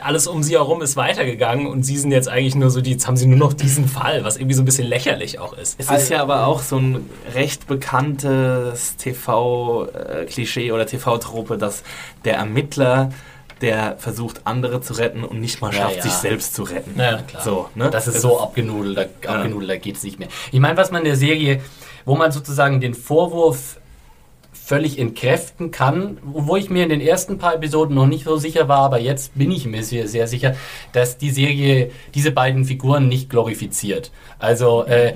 alles um sie herum ist weitergegangen und sie sind jetzt eigentlich nur so, die, jetzt haben sie nur noch diesen Fall, was irgendwie so ein bisschen lächerlich auch ist. Es ist ja aber auch so ein recht bekanntes TV-Klischee oder TV-Trope, dass der Ermittler, der versucht, andere zu retten und nicht mal Ja, schafft, ja. sich selbst zu retten. Ja, klar. So, ne? Das ist so abgenudelt, da, Ja. abgenudelt, da geht es nicht mehr. Ich meine, was man in der Serie, wo man sozusagen den Vorwurf völlig entkräften kann, wo ich mir in den ersten paar Episoden noch nicht so sicher war, aber jetzt bin ich mir sehr, sehr sicher, dass die Serie diese beiden Figuren nicht glorifiziert. Also äh,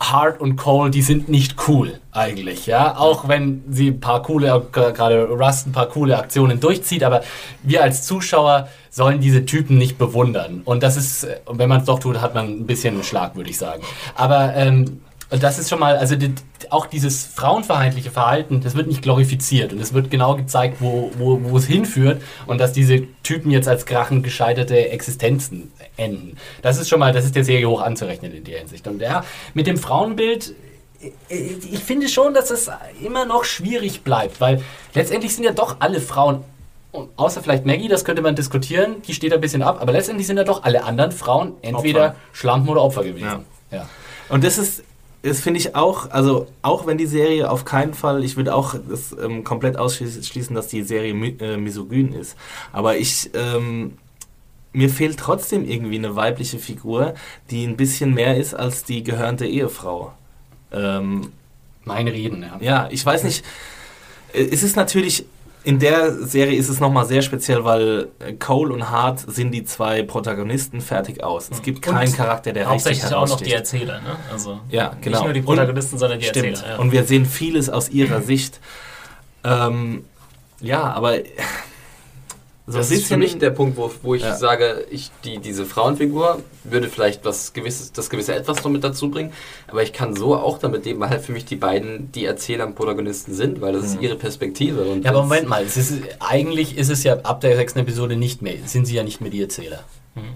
Hart und Cole, die sind nicht cool eigentlich, ja. Auch wenn sie ein paar coole, gerade Rust ein paar coole Aktionen durchzieht, aber wir als Zuschauer sollen diese Typen nicht bewundern. Und das ist, äh, wenn man es doch tut, hat man ein bisschen einen Schlag, würde ich sagen. Aber ähm, Und das ist schon mal, also die, auch dieses frauenverheimliche Verhalten, das wird nicht glorifiziert und es wird genau gezeigt, wo, wo, wo es hinführt und dass diese Typen jetzt als krachen gescheiterte Existenzen enden. Das ist schon mal, das ist der Serie hoch anzurechnen in der Hinsicht. Und ja, mit dem Frauenbild, äh, ich finde schon, dass es immer noch schwierig bleibt, weil letztendlich sind ja doch alle Frauen außer vielleicht Maggie, das könnte man diskutieren, die steht ein bisschen ab, aber letztendlich sind ja doch alle anderen Frauen entweder Opfer. Schlampen oder Opfer gewesen. Ja. Und das ist, das finde ich auch, also auch wenn die Serie auf keinen Fall, ich würde auch das ähm, komplett ausschließen, dass die Serie mi äh, misogyn ist. Aber ich, ähm, mir fehlt trotzdem irgendwie eine weibliche Figur, die ein bisschen mehr ist als die gehörnte Ehefrau. Ähm, Mein Reden, ja. ja, ich weiß nicht. äh, Es ist natürlich. In der Serie ist es nochmal sehr speziell, weil äh, Cole und Hart sind die zwei Protagonisten fertig aus. Es gibt keinen Und Charakter, der richtig Hauptsächlich auch noch die. Erzähler, ne? Also Ja, genau. nicht nur die Und- Protagonisten, sondern die Stimmt. Erzähler. Ja. Und wir sehen vieles aus ihrer Sicht. Ähm, ja, aber so das ein ist für mich der Punkt, wo, wo ich Ja. sage, ich, die, diese Frauenfigur würde vielleicht was gewisses, das gewisse Etwas noch mit dazu bringen, aber ich kann so auch damit leben, weil halt für mich die beiden die Erzähler und Protagonisten sind, weil das ist ihre Perspektive. Und Ja, aber Moment mal, es ist, eigentlich ist es ja ab der sechsten Episode nicht mehr, sind sie ja nicht mehr die Erzähler.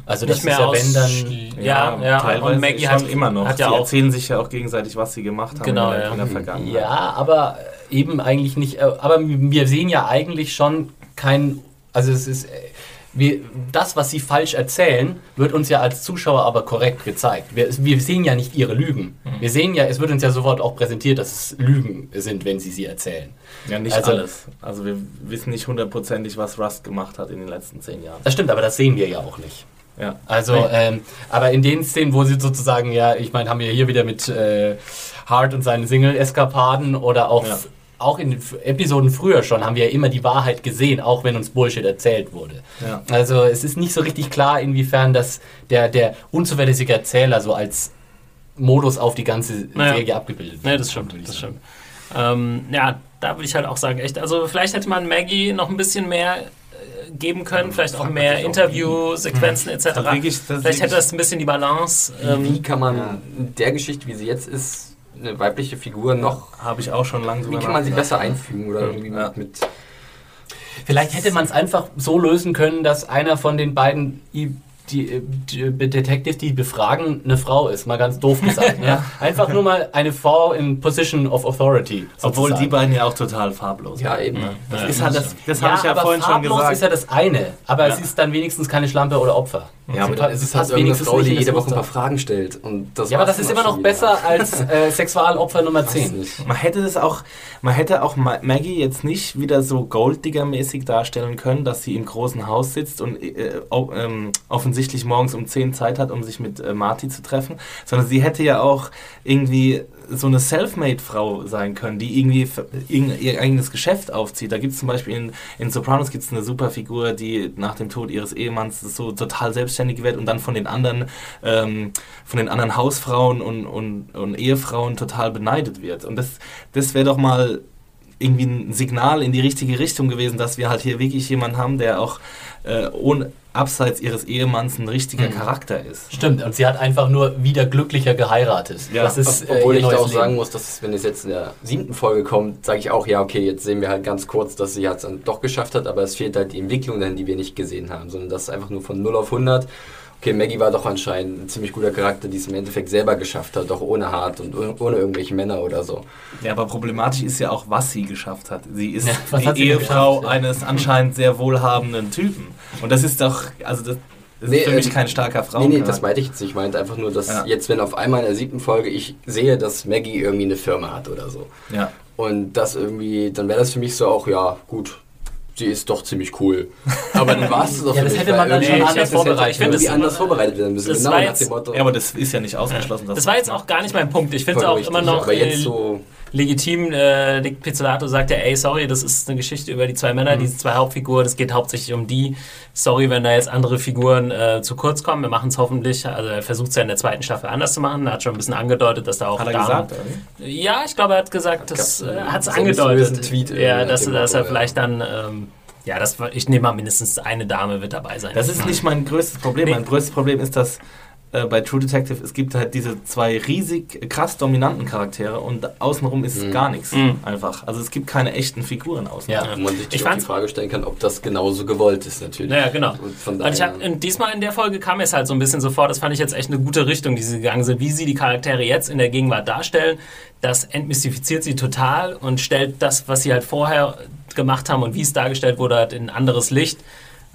Also das nicht mehr ist ja wenn dann... ja, ja, teilweise und Maggie hat immer noch. Hat ja Sie auch erzählen sich ja auch gegenseitig, was sie gemacht haben Genau, in, der, ja. in der Vergangenheit. Ja, aber eben eigentlich nicht. äh, Aber wir sehen ja eigentlich schon kein. Also es ist. äh, Wir, das, was sie falsch erzählen, wird uns ja als Zuschauer aber korrekt gezeigt. Wir, wir sehen ja nicht ihre Lügen. Wir sehen ja, es wird uns ja sofort auch präsentiert, dass es Lügen sind, wenn sie sie erzählen. Ja, nicht Also- alles. Also wir wissen nicht hundertprozentig, was Rust gemacht hat in den letzten zehn Jahren. Das stimmt, aber das sehen wir ja auch nicht. Ja. Also, ähm, aber in den Szenen, wo sie sozusagen, ja, ich meine, haben wir hier wieder mit äh, Hart und seinen Single-Eskapaden oder auch, Ja. Auch in den Episoden früher schon, haben wir ja immer die Wahrheit gesehen, auch wenn uns Bullshit erzählt wurde. Ja. Also es ist nicht so richtig klar, inwiefern das der, der unzuverlässige Erzähler so als Modus auf die ganze Naja. Serie abgebildet wird. Ne, das stimmt, das stimmt. Ähm, ja, da würde ich halt auch sagen, echt, also vielleicht hätte man Maggie noch ein bisschen mehr äh, geben können, vielleicht auch mehr Interviewsequenzen etc. Vielleicht hätte das ein bisschen die Balance. wie Ähm, kann man in der Geschichte, wie sie jetzt ist, eine weibliche Figur noch, Habe ich auch schon lange wie drüber kann man sie besser einfügen oder irgendwie Ja. mit, mit Vielleicht hätte man es einfach so lösen können, dass einer von den beiden die, die Detectives, die befragen, eine Frau ist, mal ganz doof gesagt. ne? Einfach nur mal eine Frau in Position of Authority. Obwohl die beiden ja auch total farblos ja waren. eben. Das Ja. ist halt das, das ja, habe ich ja vorhin schon farblos gesagt. ist ja das eine, aber Ja. es ist dann wenigstens keine Schlampe oder Opfer. Ja, aber es ist halt irgendeine wenigstens Frau, die das jede Woche ein paar Fragen stellt. Und das Ja, aber das ist immer noch besser als äh, Sexualopfer Nummer Weiß 10. nicht. Man hätte das auch, man hätte auch Ma- Maggie jetzt nicht wieder so Golddigger-mäßig darstellen können, dass sie im großen Haus sitzt und äh, o- ähm, offensichtlich morgens um 10 Zeit hat, um sich mit äh, Marty zu treffen, sondern sie hätte ja auch irgendwie so eine Selfmade-Frau sein können, die irgendwie ihr eigenes Geschäft aufzieht. Da gibt es zum Beispiel in, in Sopranos gibt's eine super Figur, die nach dem Tod ihres Ehemanns so total selbstständig wird und dann von den anderen, ähm, von den anderen Hausfrauen und, und, und Ehefrauen total beneidet wird. Und das, das wäre doch mal irgendwie ein Signal in die richtige Richtung gewesen, dass wir halt hier wirklich jemanden haben, der auch äh, ohne, abseits ihres Ehemanns ein richtiger Charakter ist. Stimmt, und sie hat einfach nur wieder glücklicher geheiratet. Ja, das ist, Ob- Obwohl äh, ich da auch sagen Leben. muss, dass es, wenn es jetzt in der siebten Folge kommt, sage ich auch, ja, okay, jetzt sehen wir halt ganz kurz, dass sie es dann doch geschafft hat, aber es fehlt halt die Entwicklung dahin, die wir nicht gesehen haben, sondern das ist einfach nur von 0 auf 100. Okay, Maggie war doch anscheinend ein ziemlich guter Charakter, die es im Endeffekt selber geschafft hat, doch ohne Hart und ohne irgendwelche Männer oder so. Ja, aber problematisch ist ja auch, was sie geschafft hat. Sie ist Ja, die sie Ehefrau geschafft, ja? eines anscheinend sehr wohlhabenden Typen. Und das ist doch, also das, das Nee, ist für mich ähm, kein starker Frau. Nee, nee, das meinte ich jetzt nicht. Ich meinte einfach nur, dass Ja. jetzt, wenn auf einmal in der siebten Folge ich sehe, dass Maggie irgendwie eine Firma hat oder so. Ja. Und das irgendwie, dann wäre das für mich so auch, ja, gut, sie ist doch ziemlich cool. Aber dann war es doch Ja, das hätte man dann schon das anders vorbereitet. Ich finde, das- anders vorbereitet werden müssen. das Genau war nach jetzt- dem Motto. ja, aber das ist ja nicht ausgeschlossen. dass das war jetzt auch gar nicht mein Punkt. Ich finde es auch immer noch Aber jetzt so, legitim. Äh, Dick Pizzolato sagt ja, ey, sorry, das ist eine Geschichte über die zwei Männer, diese zwei Hauptfiguren. Es geht hauptsächlich um die. Sorry, wenn da jetzt andere Figuren äh, zu kurz kommen. Wir machen es hoffentlich. Also er versucht es ja in der zweiten Staffel anders zu machen. Er hat schon ein bisschen angedeutet, dass da auch hat er Damen- gesagt, oder? Ja, ich glaube, er hat gesagt, das äh, hat es angedeutet. Tweet, äh, ja, dass, dass er vielleicht dann, ähm, ja, das, ich nehme mal mindestens eine Dame wird dabei sein. Das ist nicht mein größtes Problem. Mein größtes Problem ist, dass äh, bei True Detective, es gibt halt diese zwei riesig äh, krass dominanten Charaktere und außenrum ist Mhm. gar nichts Mhm. einfach. Also es gibt keine echten Figuren außen. Ja. Wo man sich Ich die Frage stellen kann, ob das genauso gewollt ist natürlich. Naja, genau. Und von Und ich hab, und diesmal in der Folge kam es halt so ein bisschen so vor, das fand ich jetzt echt eine gute Richtung, die sie gegangen sind, wie sie die Charaktere jetzt in der Gegenwart darstellen. Das entmystifiziert sie total und stellt das, was sie halt vorher gemacht haben und wie es dargestellt wurde, halt in ein anderes Licht.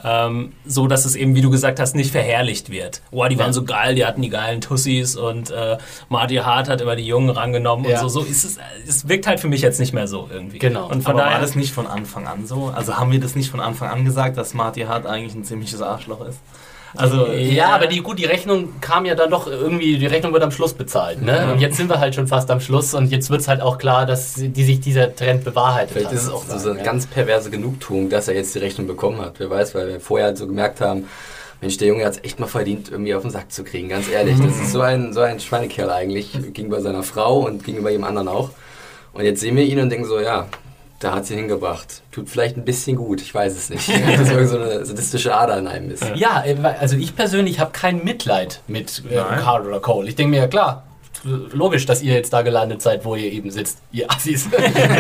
Ähm, so dass es eben, wie du gesagt hast, nicht verherrlicht wird. Boah, die waren so geil, die hatten die geilen Tussis und äh, Marty Hart hat immer die Jungen rangenommen Ja. und so. So ist es, es wirkt halt für mich jetzt nicht mehr so irgendwie. Genau. Und von Aber daher war das nicht von Anfang an so? Also haben wir das nicht von Anfang an gesagt, dass Marty Hart eigentlich ein ziemliches Arschloch ist? Also Ja, aber die, gut, die Rechnung kam ja dann doch irgendwie, die Rechnung wird am Schluss bezahlt. Ne? Und jetzt sind wir halt schon fast am Schluss und jetzt wird es halt auch klar, dass die sich dieser Trend bewahrheitet Vielleicht hat. ist es auch so eine ja. ganz perverse Genugtuung, dass er jetzt die Rechnung bekommen hat. Wer weiß, weil wir vorher halt so gemerkt haben, Mensch, der Junge hat es echt mal verdient, irgendwie auf den Sack zu kriegen, ganz ehrlich. Das ist so ein, so ein Schweinekerl eigentlich, gegenüber seiner Frau und gegenüber jedem anderen auch. Und jetzt sehen wir ihn und denken so, ja, da hat sie hingebracht. Tut vielleicht ein bisschen gut, ich weiß es nicht. Dass irgend so eine sadistische Ader in einem ist. Ja, äh, also ich persönlich habe kein Mitleid mit äh. Carl oder Cole. Ich denke mir, ja klar, logisch, dass ihr jetzt da gelandet seid, wo ihr eben sitzt. Ihr Assis.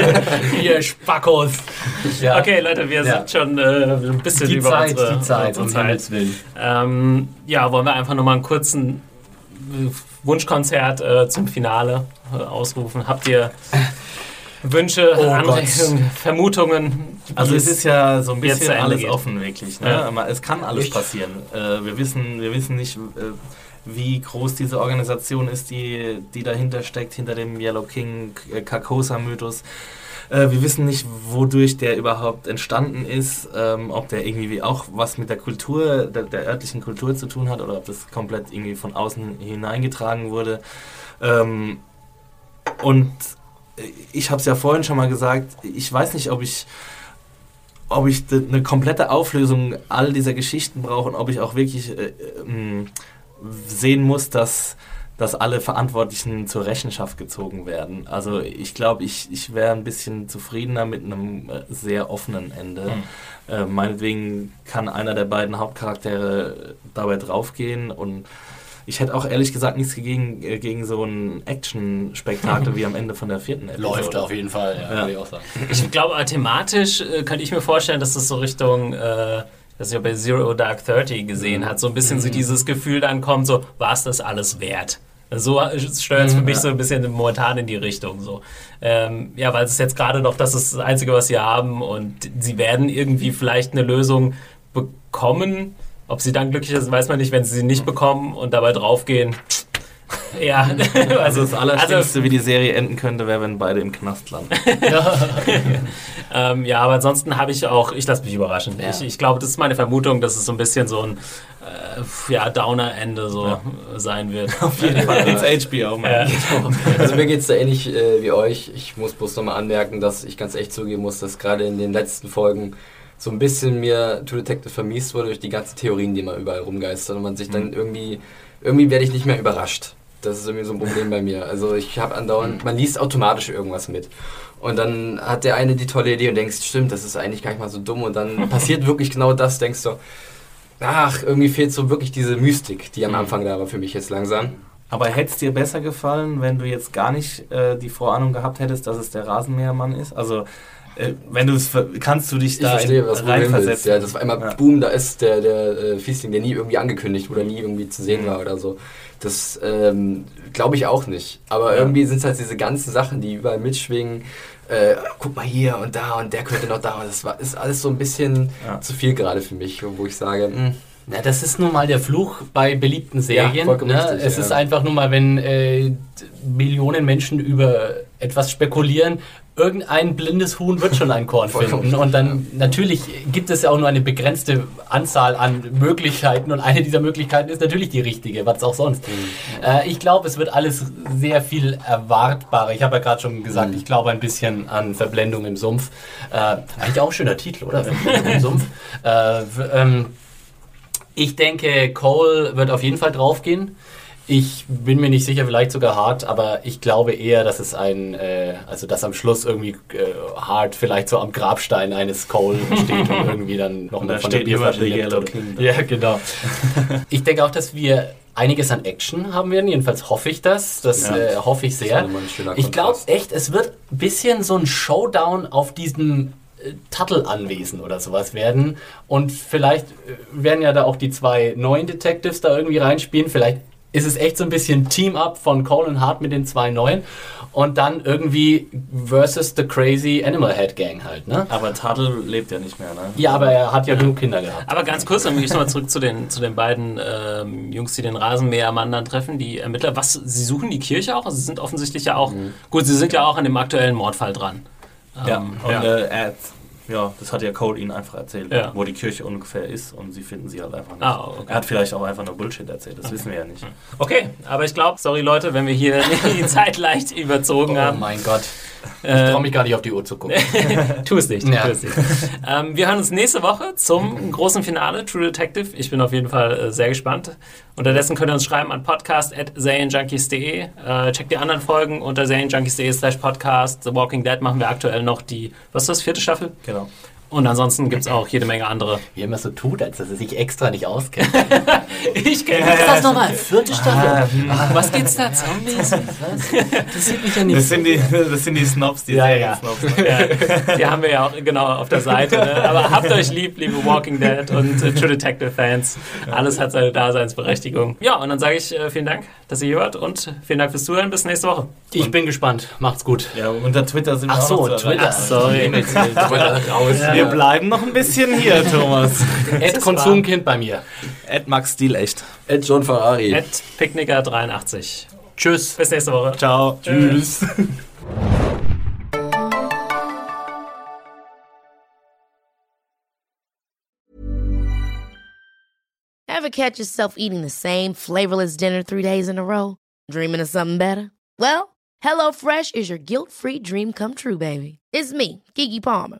ihr Spackos. Ja. Okay, Leute, wir Ja. sind schon äh, ein bisschen Die über Zeit, unsere, die Zeit, unsere um Zeit. Willen. Ähm, ja, wollen wir einfach nochmal einen kurzen äh, Wunschkonzert äh, zum Finale äh, ausrufen? Habt ihr Wünsche, Oh Anregungen, Vermutungen? Also es ist ja so ein bisschen alles geht. offen wirklich. Ne? Ja. Es kann alles passieren. Äh, wir, wissen, wir wissen nicht, äh, wie groß diese Organisation ist, die, die dahinter steckt, hinter dem Yellow King äh, Carcosa-Mythos. Äh, wir wissen nicht, wodurch der überhaupt entstanden ist, ähm, ob der irgendwie auch was mit der Kultur, der, der örtlichen Kultur zu tun hat oder ob das komplett irgendwie von außen hineingetragen wurde. Ähm, und ich habe es ja vorhin schon mal gesagt, ich weiß nicht, ob ich ob ich eine komplette Auflösung all dieser Geschichten brauche und ob ich auch wirklich äh, ähm, sehen muss, dass, dass alle Verantwortlichen zur Rechenschaft gezogen werden. Also ich glaube, ich, ich wäre ein bisschen zufriedener mit einem äh, sehr offenen Ende. Äh, meinetwegen kann einer der beiden Hauptcharaktere dabei draufgehen und ich hätte auch ehrlich gesagt nichts gegen, äh, gegen so ein Action-Spektakel wie am Ende von der vierten Episode. Läuft auf jeden Fall, ja, Ja. würde ich auch sagen. Ich glaube, äh, thematisch äh, könnte ich mir vorstellen, dass das so Richtung, äh, dass ich bei Zero Dark Thirty gesehen hat, so ein bisschen so dieses Gefühl dann kommt, so, war es das alles wert? So steuert es für mich so ein bisschen momentan in die Richtung. So. Ähm, ja, weil es ist jetzt gerade noch, das ist das Einzige, was sie haben und sie werden irgendwie vielleicht eine Lösung bekommen. Ob sie dann glücklich ist, weiß man nicht, wenn sie sie nicht bekommen und dabei draufgehen. Ja, Also das Allerschlimmste, wie die Serie enden könnte, wäre, wenn beide im Knast landen. Ähm, ja, aber ansonsten habe ich auch, ich lasse mich überraschen. Ja. Ich, ich glaube, das ist meine Vermutung, dass es so ein bisschen so ein äh, ja, Downer-Ende so äh, sein wird. Auf jeden Fall. It's HBO, man. Ja. Also mir geht es da ähnlich äh, wie euch. Ich muss bloß nochmal anmerken, dass ich ganz echt zugeben muss, dass gerade in den letzten Folgen so ein bisschen mir True Detective vermiest wurde durch die ganzen Theorien, die man überall rumgeistern und man sich dann irgendwie, irgendwie werde ich nicht mehr überrascht. Das ist irgendwie so ein Problem bei mir. Also ich habe andauernd, man liest automatisch irgendwas mit. Und dann hat der eine die tolle Idee und denkst, stimmt, das ist eigentlich gar nicht mal so dumm. Und dann passiert wirklich genau das, denkst du, ach, irgendwie fehlt so wirklich diese Mystik, die am Anfang da war für mich jetzt langsam. Aber hätte es dir besser gefallen, wenn du jetzt gar nicht äh, die Vorahnung gehabt hättest, dass es der Rasenmähermann ist? Also, wenn du es, ver- kannst du dich Ich da verstehe, reinversetzen? Ja, das war einmal Ja. Boom, da ist der, der äh, Fiesling, der nie irgendwie angekündigt oder nie irgendwie zu sehen war oder so. Das ähm, glaube ich auch nicht. Aber Ja. irgendwie sind es halt diese ganzen Sachen, die überall mitschwingen. Äh, guck mal hier und da und der könnte noch da. Und das war, ist alles so ein bisschen Ja. zu viel gerade für mich, wo ich sage, hm, Na, das ist nun mal der Fluch bei beliebten Serien. vollkommen ne? richtig, es ja. ist einfach nur mal, wenn äh, Millionen Menschen über etwas spekulieren, irgendein blindes Huhn wird schon ein Korn finden. Und dann natürlich gibt es ja auch nur eine begrenzte Anzahl an Möglichkeiten und eine dieser Möglichkeiten ist natürlich die richtige, was auch sonst. Mhm. Äh, ich glaube, es wird alles sehr viel erwartbarer. Ich habe ja gerade schon gesagt, Mhm. ich glaube ein bisschen an Verblendung im Sumpf. Äh, eigentlich auch ein schöner Titel, oder? Verblendung im Sumpf. Äh, ähm, ich denke, Cole wird auf jeden Fall draufgehen. Ich bin mir nicht sicher, vielleicht sogar hart, aber ich glaube eher, dass es ein, äh, also dass am Schluss irgendwie äh, hart vielleicht so am Grabstein eines Cole steht und irgendwie dann nochmal von der Bierflasche. Ja, genau. ich denke auch, dass wir einiges an Action haben werden. Jedenfalls hoffe ich das. Das Ja. äh, hoffe ich sehr. Ich glaube echt, es wird ein bisschen so ein Showdown auf diesem äh, Tuttle-Anwesen oder sowas werden. Und vielleicht äh, werden ja da auch die zwei neuen Detectives da irgendwie reinspielen. Vielleicht ist es echt so ein bisschen Team-Up von Cole und Hart mit den zwei neuen. Und dann irgendwie versus the crazy Animal Head Gang halt, ne? Aber Tadel lebt ja nicht mehr, ne? Ja, aber er hat ja genug Kinder gehabt. Aber ganz kurz, dann gehe ich nochmal zurück zu den, zu den beiden ähm, Jungs, die den Rasenmähermann dann treffen, die Ermittler. Was, sie suchen die Kirche auch? Also sie sind offensichtlich ja auch, gut, sie sind ja auch an dem aktuellen Mordfall dran. Ja, Ähm, und ja. Äh, ja, das hat ja Cole ihnen einfach erzählt, Ja. wo die Kirche ungefähr ist und sie finden sie halt einfach nicht. Ah, okay. Er hat vielleicht auch einfach nur Bullshit erzählt, das wissen wir ja nicht. Okay, aber ich glaube, sorry Leute, wenn wir hier die Zeit leicht überzogen Oh haben. mein Gott. Ich Äh, traue mich gar nicht auf die Uhr zu gucken. Tu es nicht. Ja. Tu es nicht. ähm, wir hören uns nächste Woche zum großen Finale True Detective. Ich bin auf jeden Fall äh, sehr gespannt. Unterdessen könnt ihr uns schreiben an podcast.serienjunkies.de. Äh, checkt die anderen Folgen unter serienjunkies.de slash podcast. The Walking Dead machen wir aktuell noch die, was ist das, vierte Staffel? Genau. well. Und ansonsten gibt es auch jede Menge andere. Wie er immer so tut, als dass er sich extra nicht auskennt. Ich kenne Was ist das nochmal? Vierte Staffel? Was geht's da? Zombies? Das sieht mich ja nicht Das sind die, das sind die Snobs, die Ja, sagen ja. Snobs. ja, die haben wir ja auch genau auf der Seite. Ne? Aber habt euch lieb, liebe Walking Dead und äh, True Detective Fans. Alles hat seine Daseinsberechtigung. Ja, und dann sage ich äh, vielen Dank, dass ihr hier wart und vielen Dank fürs Zuhören. Bis nächste Woche. Ich bin gespannt. Macht's gut. Ja, unter Twitter sind wir Ach auch so, noch zu erreichen. Twitter. Ach, sorry. Wir bleiben noch ein bisschen hier, Thomas. Ed Konsumkind bei mir. Ed Max Stil echt. Ed John Ferrari. At Picknicker83. Tschüss. Bis nächste Woche. Ciao. Tschüss. Ever catch yourself eating the same flavorless dinner three days in a row? Dreaming of something better? Well, HelloFresh is your guilt free dream come true, baby. It's me, Kiki Palmer.